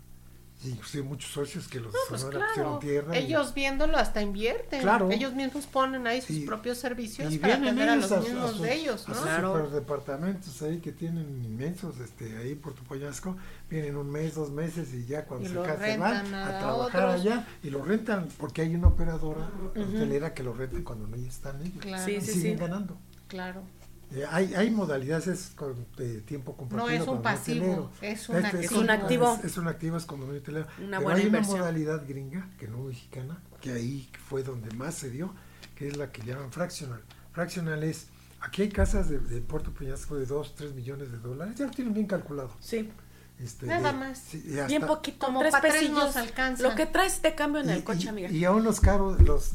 Y inclusive muchos socios que los de Pues Sonora claro, pusieron tierra. y- ellos viéndolo hasta invierten. Claro. Ellos mismos ponen ahí sus Y- propios servicios y para vienen atender a los su- mismos sus- de ellos, a ¿no? sus Claro. superdepartamentos ahí que tienen inmensos, este, ahí en Puerto Peñasco, vienen un mes, dos meses y ya cuando Y se se van a, a trabajar otros. allá y lo rentan porque hay una operadora hotelera que lo renta cuando no están ellos. Claro. Sí, y sí, siguen sí. ganando. Claro. Eh, hay, hay modalidades es con de tiempo compartido. es un pasivo, es un Este activo. un activo. Es, es un activo, es condominio hotelero. Una Pero buena hay inversión. una modalidad gringa, que no mexicana, que ahí fue donde más se dio, que es la que llaman fractional. Fractional es, aquí hay casas de, de Puerto Peñasco de 2, 3 millones de dólares, ya lo tienen bien calculado. Sí. Este, Nada de- más. sí, y hasta- Bien poquito, Como tres tres pesillos. alcanza. Lo que traes de cambio en y, el coche, y- amiga. y a unos caros, los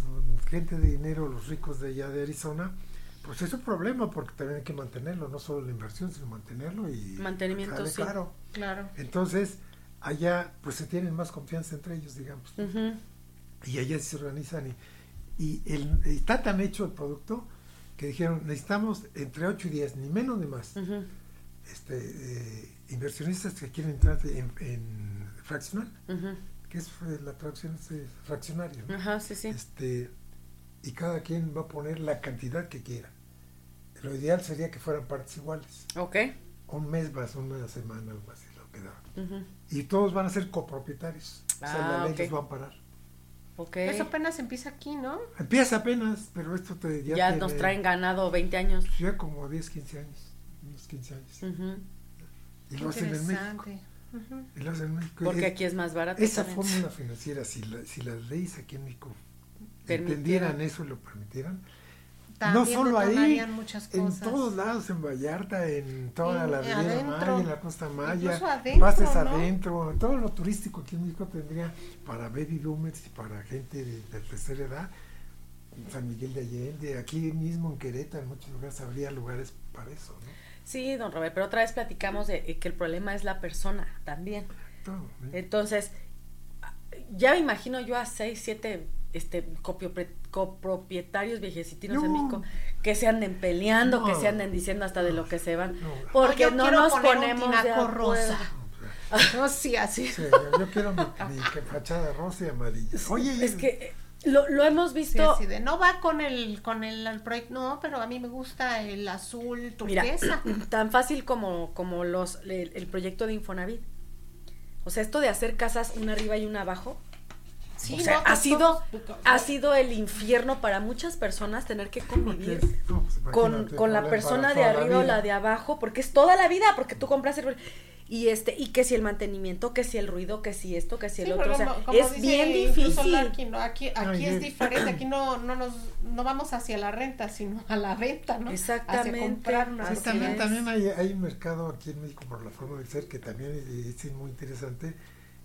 gente de dinero, los ricos de allá de Arizona, pues es un problema porque también hay que mantenerlo, no solo la inversión, sino mantenerlo y Mantenimiento, sí. caro. Claro. Entonces, allá pues se tienen más confianza entre ellos, digamos. Y allá se organizan y, y el, está tan hecho el producto que dijeron, necesitamos entre 8 y 10, ni menos ni más, este, eh, inversionistas que quieren entrar en, en fraccional, que es eh, la traducción es eh, fraccionario. ¿no? Ajá, sí, sí. Este, y cada quien va a poner la cantidad que quiera. Lo ideal sería que fueran partes iguales. Ok. Un mes más, una semana, algo así, lo que da. Ujú. Y todos van a ser copropietarios. o sea, Ah, la ley ok. los va a parar. Ok. Eso apenas empieza aquí, ¿no? Empieza apenas, pero esto te, ya, ya tiene- nos traen ganado 20 años. Ya como 10, 15 años. Unos 15 años. Ujú. Y Qué lo hacen en México. Y lo hacen en México. Porque Es- aquí es más barato. Esa también. fórmula financiera, si, la- si las leyes aquí en México. Entendieran eso y lo permitieran, no solo ahí, en todos lados, en Vallarta, en toda En- la Riviera. Maya, en la Costa Maya, adentro, bases ¿no? adentro, todo lo turístico aquí en México tendría para baby boomers y para gente de, de tercera edad, San Miguel de Allende, aquí mismo en Querétaro, en muchos lugares habría lugares para eso, ¿no? Sí, don Robert, pero otra vez platicamos de eh, que el problema es la persona también. Todo, ¿eh? Entonces, ya me imagino yo a seis, siete este, copropietarios viejecitinos en No. México que se anden peleando, No. que se anden diciendo hasta de lo que se van, No. porque no nos poner un ponemos de rosa. (laughs) No, sí, así. Sí, yo, quiero mi, mi fachada rosa y amarilla. Oye, Es que eh, lo, lo hemos Sí, visto, así de, no va con el con el, el proyecto, no, pero a mí me gusta el azul mira, turquesa. (clears throat) tan fácil como, como los el, el proyecto de Infonavit. O sea, esto de hacer casas una arriba y una abajo, Sí, o sea, no, ha sido, ha sido el infierno para muchas personas tener que convivir no, pues, con, con la persona de arriba o la de abajo, porque es toda la vida, porque tú compras el y este, y que si el mantenimiento, que si el ruido, que si esto, que si el Sí, otro, o sea, es dice bien difícil. Larkin, ¿no? Aquí, aquí Ay, es diferente, aquí (clears throat) no, no nos no vamos hacia la renta, sino a la venta, ¿no? Exactamente. Hacia comprar una Así Sí, propiedad. también, también hay, hay un mercado aquí en México por la forma de ser que también es, es muy interesante.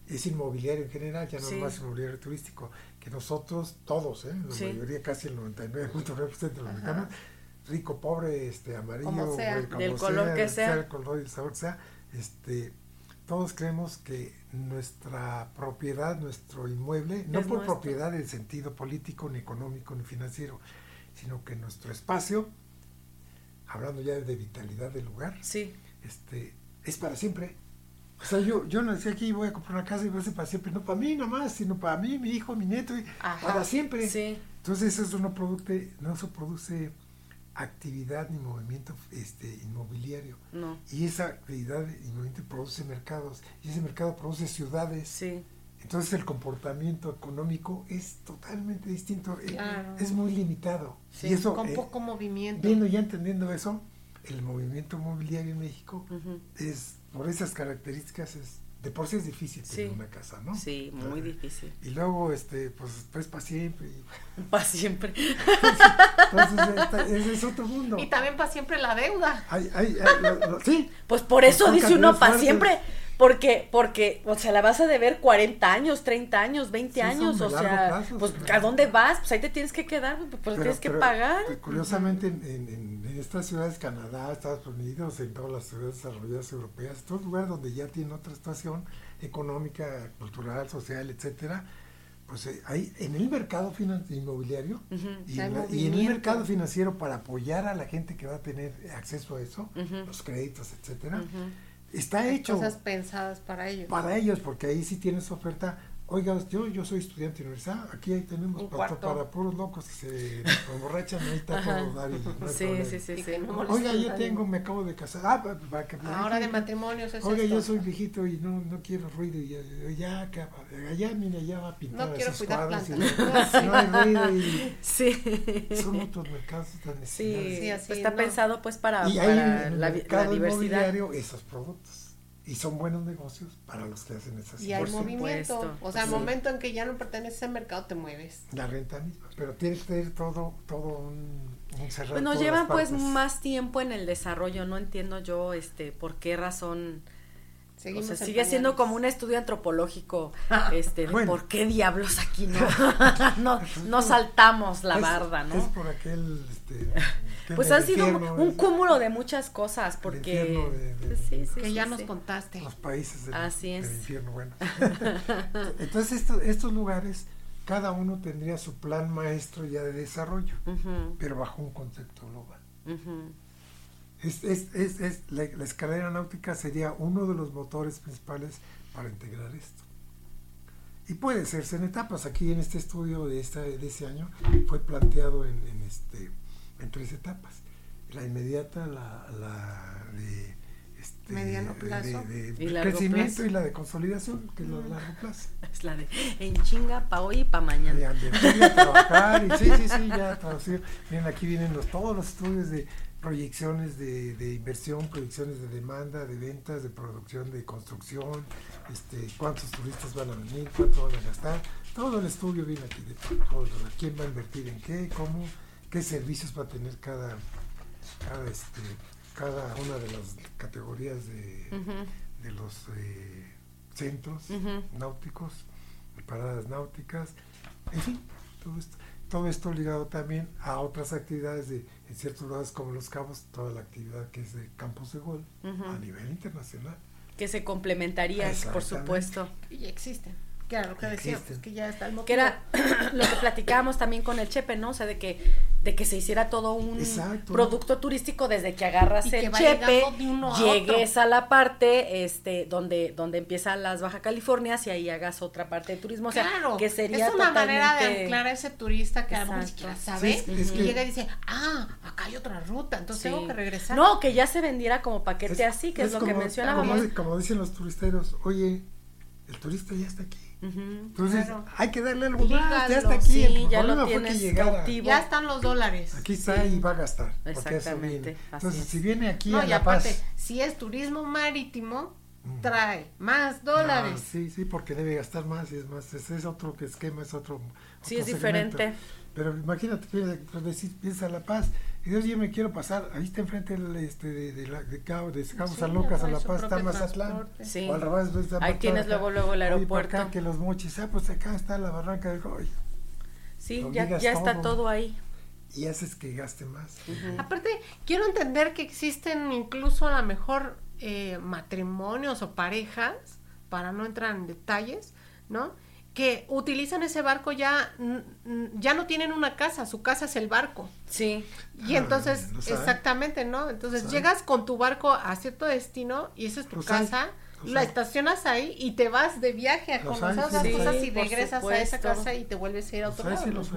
Es inmobiliario en general, ya no Sí. más inmobiliario turístico, que nosotros, todos, ¿eh? la Sí. mayoría, casi el 99.9% de los mexicanos, rico, pobre, este, amarillo, Como sea. güey, como Del color que sea. el color y el sabor que sea, este, todos creemos que nuestra propiedad, nuestro inmueble, no Es por nuestro. propiedad en sentido político, ni económico, ni financiero, sino que nuestro espacio, hablando ya de vitalidad del lugar, Sí, este, es para siempre. O sea, yo, yo nací aquí y voy a comprar una casa y voy a ser para siempre, no para mí nomás, sino para mí, mi hijo, mi nieto, y para siempre. sí, Entonces eso no produce, no se produce actividad ni movimiento este, inmobiliario. no, Y esa actividad y movimiento produce mercados, y ese mercado produce ciudades. sí, Entonces el comportamiento económico es totalmente distinto, eh, Claro. es muy limitado. Sí, y eso, con eh, poco movimiento. viendo y entendiendo eso, el movimiento inmobiliario en México es, por esas características, es de por sí es difícil tener Sí. una casa, ¿no? sí, muy difícil. Y luego, este, pues, pues para siempre. y- (laughs) (laughs) Para siempre. Entonces, ese es otro mundo. Y también para siempre la deuda. Lo- lo- sí, Pues por eso dice uno para fuertes. siempre, porque, porque, o sea, la vas a deber 40 años, 30 años, 20 Sí, son años, o sea, pues. ¿a dónde vas? Pues ahí te tienes que quedar, pues Pero- tienes que pero, pagar. eh, Curiosamente, en, en- en- en estas ciudades, Canadá, Estados Unidos, en todas las ciudades desarrolladas europeas, todos lugares donde ya tienen otra situación económica, cultural, social, etcétera, pues eh, hay en el mercado inmobiliario y, en la- y en el mercado financiero para apoyar a la gente que va a tener acceso a eso, los créditos, etcétera. Está Hay hecho cosas pensadas para ellos. para ellos, porque ahí sí tienes oferta. Oiga, yo, yo soy estudiante de universidad, aquí ahí tenemos para, para puros locos que se emborrachan, ahí está Ajá. todo dar y no hay Sí, sí, sí, sí. no Oiga, yo tengo, me acabo de casar. Ah, pa- para que Ahora de matrimonios es Oiga, esto. yo soy viejito y no, no quiero ruido. Y ya, ya, acá, allá, mira, ya va a pintar No quiero esos cuidar cuadros y no, (laughs) no hay ruido y Sí. son otros mercados tan Sí, necesarios. Sí, así, pues está no. pensado pues para, Y hay para en el la, vi- la mercado diversidad. inmobiliario esos productos. Y son buenos negocios para los que hacen esas Y hay Por movimiento. supuesto. O sea, al Sí. momento en que ya no perteneces al mercado, te mueves. La renta misma. Pero tiene que tener todo, todo un, Pues nos todas llevan pues partes. más tiempo en el desarrollo, no entiendo yo este por qué razón Seguimos o sea, sigue siendo como un estudio antropológico, (laughs) este, de Bueno. por qué diablos aquí no, (laughs) no, no saltamos la Es- barda, ¿no? Es por aquel. Este, Pues han sido un es- cúmulo de muchas cosas, porque infierno de- de- sí, sí, Que sí, ya sí. nos contaste. los países del, Así del es. infierno, bueno. (laughs) Entonces estos, estos lugares, cada uno tendría su plan maestro ya de desarrollo, pero bajo un concepto global. ujú. Es, es, es, es- la, la escalera náutica sería uno de los motores principales para integrar esto. Y puede hacerse en etapas. Aquí en este estudio de, esta, de ese año fue planteado en, en este, en tres etapas. La inmediata, la, la de este, Mediano plazo. de, de Y crecimiento plazo. y la de consolidación, que es la de largo plazo. (laughs) Es la de en chinga pa' hoy y pa' Y mañana. invertir, a trabajar, y sí, sí, sí, ya traducido. Miren, aquí vienen los, todos los estudios de proyecciones de, de inversión, proyecciones de demanda, de ventas, de producción, de construcción, este, cuántos turistas van a venir, cuánto van a gastar. Todo el estudio viene aquí, de todo, quién va a invertir en qué, cómo, qué servicios va a tener cada, cada, este, cada una de las categorías de, de los eh, centros Ujú. náuticos, paradas náuticas, en fin, todo esto, todo esto ligado también a otras actividades de, en ciertos lugares como Los Cabos, toda la actividad que es de campos de golf a nivel internacional. Que se complementaría, por supuesto. Y ya existen. Que era lo que decíamos, Existen. que ya está el motivo. Que era (coughs) lo que platicábamos también con el Chepe, ¿no? O sea, de que, de que se hiciera todo un Exacto. producto turístico desde que agarras Y que el va Chepe, llegando de uno a llegues a la parte este donde donde empiezan las Baja Californias y ahí hagas otra parte de turismo. O sea, claro, que sería es una manera de totalmente- anclar a ese turista que a lo mejor Exacto. siquiera sabe Sí, es- es y que- llega y dice, ah, acá hay otra ruta, entonces Sí. tengo que regresar. No, que ya se vendiera como paquete Es- así, que es, lo que como- mencionábamos. Como, como dicen los turisteros, oye, el turista ya está aquí. Entonces, Claro. hay que darle algo más, ya está aquí. sí, el ya lo fue que llegara. ya están los dólares. Aquí está Sí. y va a gastar. Exactamente, Entonces, es. si viene aquí No, a y La aparte, Paz. si es turismo marítimo, Mm. trae más dólares. Ah, sí, sí, porque debe gastar más y es más, ese es otro que esquema, es otro. Sí, es diferente. Pero imagínate, piensa, pues, piensa a La Paz, y Dios, yo me quiero pasar, ahí está enfrente el, este, de, de, la, de Cabo, de Cabo Sí, San Lucas a La Paz, está Mazatlán. Sí. O al revés, está Ahí tienes acá. luego, luego el aeropuerto. acá que los mochis, ah, pues acá está la barranca del Goy. Sí, Lo ya, ya está todo. todo ahí. Y haces que gaste más. Aparte, quiero entender que existen incluso a lo mejor eh, matrimonios o parejas, para no entrar en detalles, ¿no? Que utilizan ese barco ya, ya no tienen una casa, su casa es el barco. Sí. Y Ah, entonces, exactamente, ¿no? Entonces llegas con tu barco a cierto destino y esa es tu casa, la estacionas ahí y te vas de viaje a conocer otras sí, cosas y regresas a esa casa y te vuelves a ir a otro lado. sí.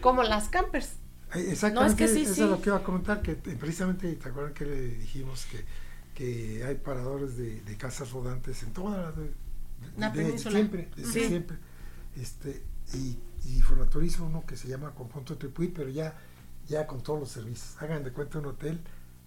Como las campers. Eh, Exactamente, que sí, eso sí. es lo que iba a comentar, que precisamente, ¿te acuerdan que le dijimos que, que hay paradores de, de casas rodantes en toda la, de, de- La de- península. siempre, desde Sí. siempre, este, y, y uno que se llama Conjunto Tripuy, pero ya, ya con todos los servicios, hagan de cuenta un hotel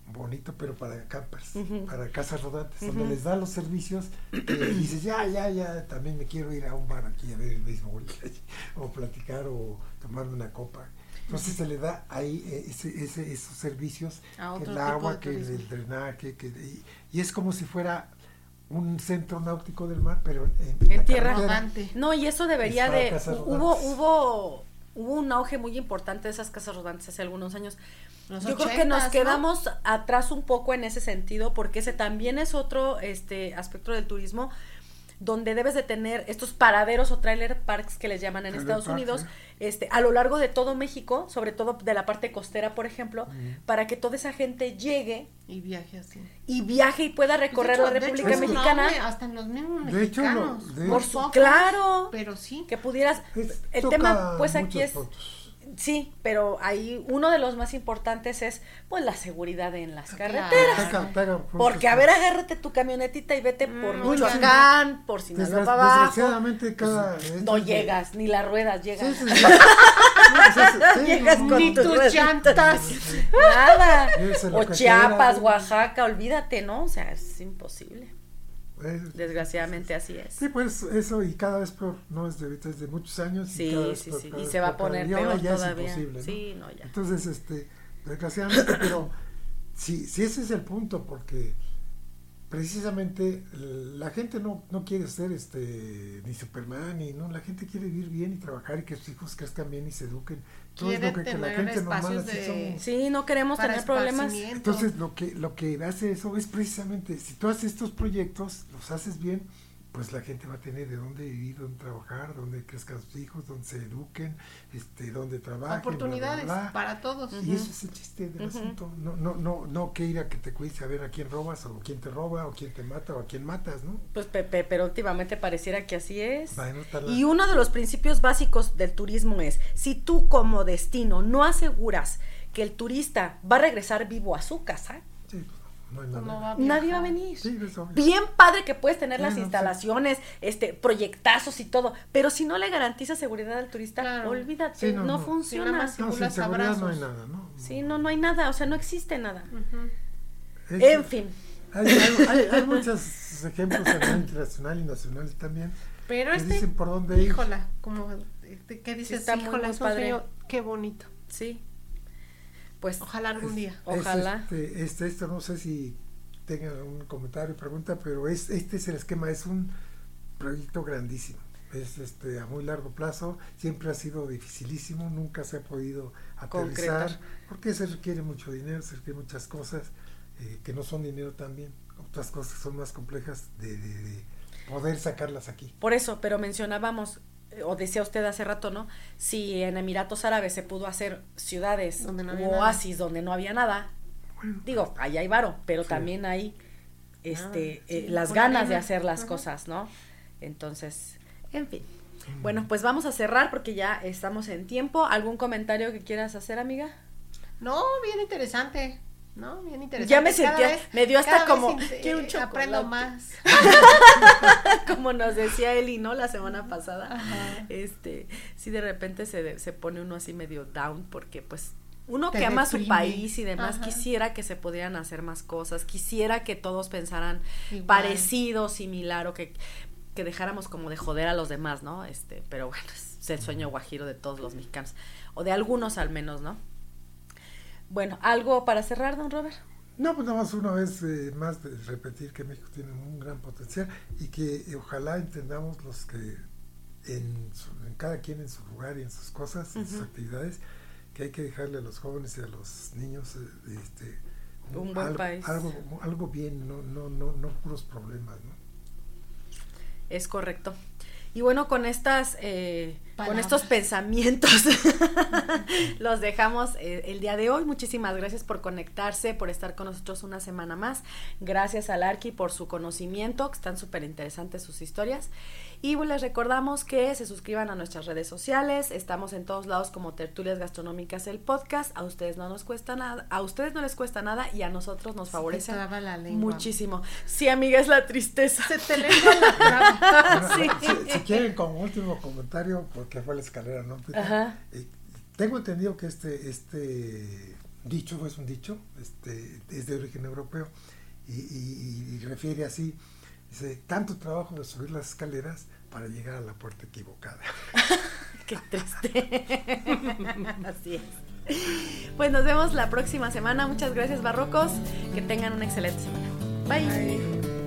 bonito, pero para campers, para casas rodantes, Ujú. donde les da los servicios que (clears throat) dices, ya, ya, ya, también me quiero ir a un bar aquí a ver el béisbol, (laughs) o platicar, o tomarme una copa. Entonces se le da ahí eh, ese, ese, esos servicios, el agua, que el, drenaje, que, y, y es como si fuera un centro náutico del mar, pero en, En la tierra. Rodante. No, y eso debería de... Hubo, hubo, hubo un auge muy importante de esas casas rodantes hace algunos años. Los Yo creo que nos 80s, ¿no? quedamos atrás un poco en ese sentido, porque ese también es otro este aspecto del turismo donde debes de tener estos paraderos o trailer parks que les llaman en Trailer Estados park, Unidos, este, a lo largo de todo México, sobre todo de la parte costera, por ejemplo, para que toda esa gente llegue Y viaje así. y viaje y pueda recorrer Pues la hecho- República hecho, Mexicana. hasta en los mismos De hecho, lo- mexicanos. de- Muy Por su- claro. Pero sí. que pudieras Es- el tema pues aquí es puntos. Sí pero ahí uno de los más importantes es pues la seguridad en las Claro. carreteras. Pega- pega puntos porque a ver agárrate tu camionetita y vete por Mm, Michoacán por Sinaloa para abajo. Desgraciadamente cada... no estos de- llegas ni las ruedas llegan. Sí, sí, sí. (laughs) No, sí, sí, (laughs) sí, Llegas no, con Ni tus tus llantas. nada. O Chiapas. Oaxaca olvídate no o sea es imposible Es- desgraciadamente así es Sí, pues eso y cada vez peor, no es de ahorita, es de muchos años. y sí cada vez sí peor, sí cada y vez se va a poner y peor ya es todavía imposible, ¿no? sí no ya Entonces, este, desgraciadamente, pero sí, sí ese es el punto, porque precisamente la gente no, no quiere ser este ni Superman ni no, la gente quiere vivir bien y trabajar y que sus hijos crezcan bien y se eduquen. Todo es Quiere lo que, que la gente normal espacios así de- somos. sí no queremos para tener problemas. Entonces lo que lo que hace eso es precisamente si tú haces estos proyectos, los haces bien, pues la gente va a tener de dónde vivir, dónde trabajar, dónde crezcan sus hijos, dónde se eduquen, este, dónde trabajen, bla, bla, oportunidades bla. para todos. Y ese es el chiste del asunto. No, no, no, no que ir a que te cuides a ver a quién robas, o quién te roba, o quién te mata, o a quién matas, ¿no? Pues Pepe, pero últimamente pareciera que así es. Bueno, está la- Y uno de los principios básicos del turismo es, si tú como destino no aseguras que el turista va a regresar vivo a su casa, Sí, no hay No nada. va nadie va a venir. Sí. Bien padre que puedes tener las sí. instalaciones, este, proyectazos y todo, pero si no le garantizas seguridad al turista, Claro. olvídate, Sí, no, no, no. funciona. Más No, sin Simulas seguridad no hay nada, ¿no? Sí, no, no hay nada, o sea, no existe nada. En fin, Hay, hay, hay- hay muchos ejemplos a nivel internacional y nacional también Pero que este, dicen por dónde ir. híjola, como, este, ¿qué dices? está muy, híjola, padre. qué bonito. sí. Pues Ojalá algún día. Es Ojalá. este, este, esto no sé si tengan un comentario, pregunta, pero es, este es el esquema, es un proyecto grandísimo. Es este a muy largo plazo, siempre ha sido dificilísimo, nunca se ha podido aterrizar, Concretar. porque se requiere mucho dinero, se requiere muchas cosas eh, que no son dinero también, otras cosas que son más complejas de, de- de poder sacarlas aquí. Por eso, pero mencionábamos, o decía usted hace rato, ¿no? Si en Emiratos Árabes se pudo hacer ciudades Donde no nada. oasis donde no había nada, digo, ahí hay varo, pero Sí. también hay este, Ah, eh, las ganas de hacer las Ajá. cosas, ¿no? Entonces, en fin. Bueno, pues vamos a cerrar porque ya estamos en tiempo. ¿Algún comentario que quieras hacer, amiga? No, bien interesante. No, bien interesante. Ya me sentía- vez- me dio hasta como, quiero un eh, chocolate. Aprendo más. (laughs) Como nos decía Eli, ¿no? La semana pasada. Ajá. Este, sí de repente se, se pone uno así medio down porque pues uno Te que ama su país y demás Ajá. quisiera que se pudieran hacer más cosas, quisiera que todos pensaran Igual. parecido, similar o que, que dejáramos como de joder a los demás, ¿no? Este, pero bueno, es el sueño guajiro de todos los mexicanos o de algunos al menos, ¿no? Bueno, algo para cerrar, don Robert. No, pues nada más una vez eh, más de repetir que México tiene un gran potencial y que eh, ojalá entendamos los que en, su- en cada quien en su lugar y en sus cosas, en sus actividades, que hay que dejarle a los jóvenes y a los niños eh, este, Un buen algo, país. algo, algo bien, no, no, no, no puros problemas, ¿no? Es correcto. Y bueno, con estas, eh, con estos pensamientos, (laughs) los dejamos eh, el día de hoy. Muchísimas gracias por conectarse, por estar con nosotros una semana más. Gracias al Arqui por su conocimiento, que están súper interesantes sus historias. Y bueno, les recordamos que se suscriban a nuestras redes sociales. Estamos en todos lados como Tertulias Gastronómicas, el podcast. A ustedes no nos cuesta nada, a ustedes no les cuesta nada y a nosotros nos favorece muchísimo. Sí, amiga, es la tristeza. Se te lengua la traba. (laughs) Bueno, Sí. si, si quieren como último comentario, porque fue la escalera norte, Ajá. eh, tengo entendido que este, este dicho, es un dicho, este, es de origen europeo y, y- y refiere así, dice, tanto trabajo de subir las escaleras para llegar a la puerta equivocada. (laughs) Qué triste. (laughs) Así es. Pues nos vemos la próxima semana. Muchas gracias, Barrocos. Que tengan una excelente semana. Bye.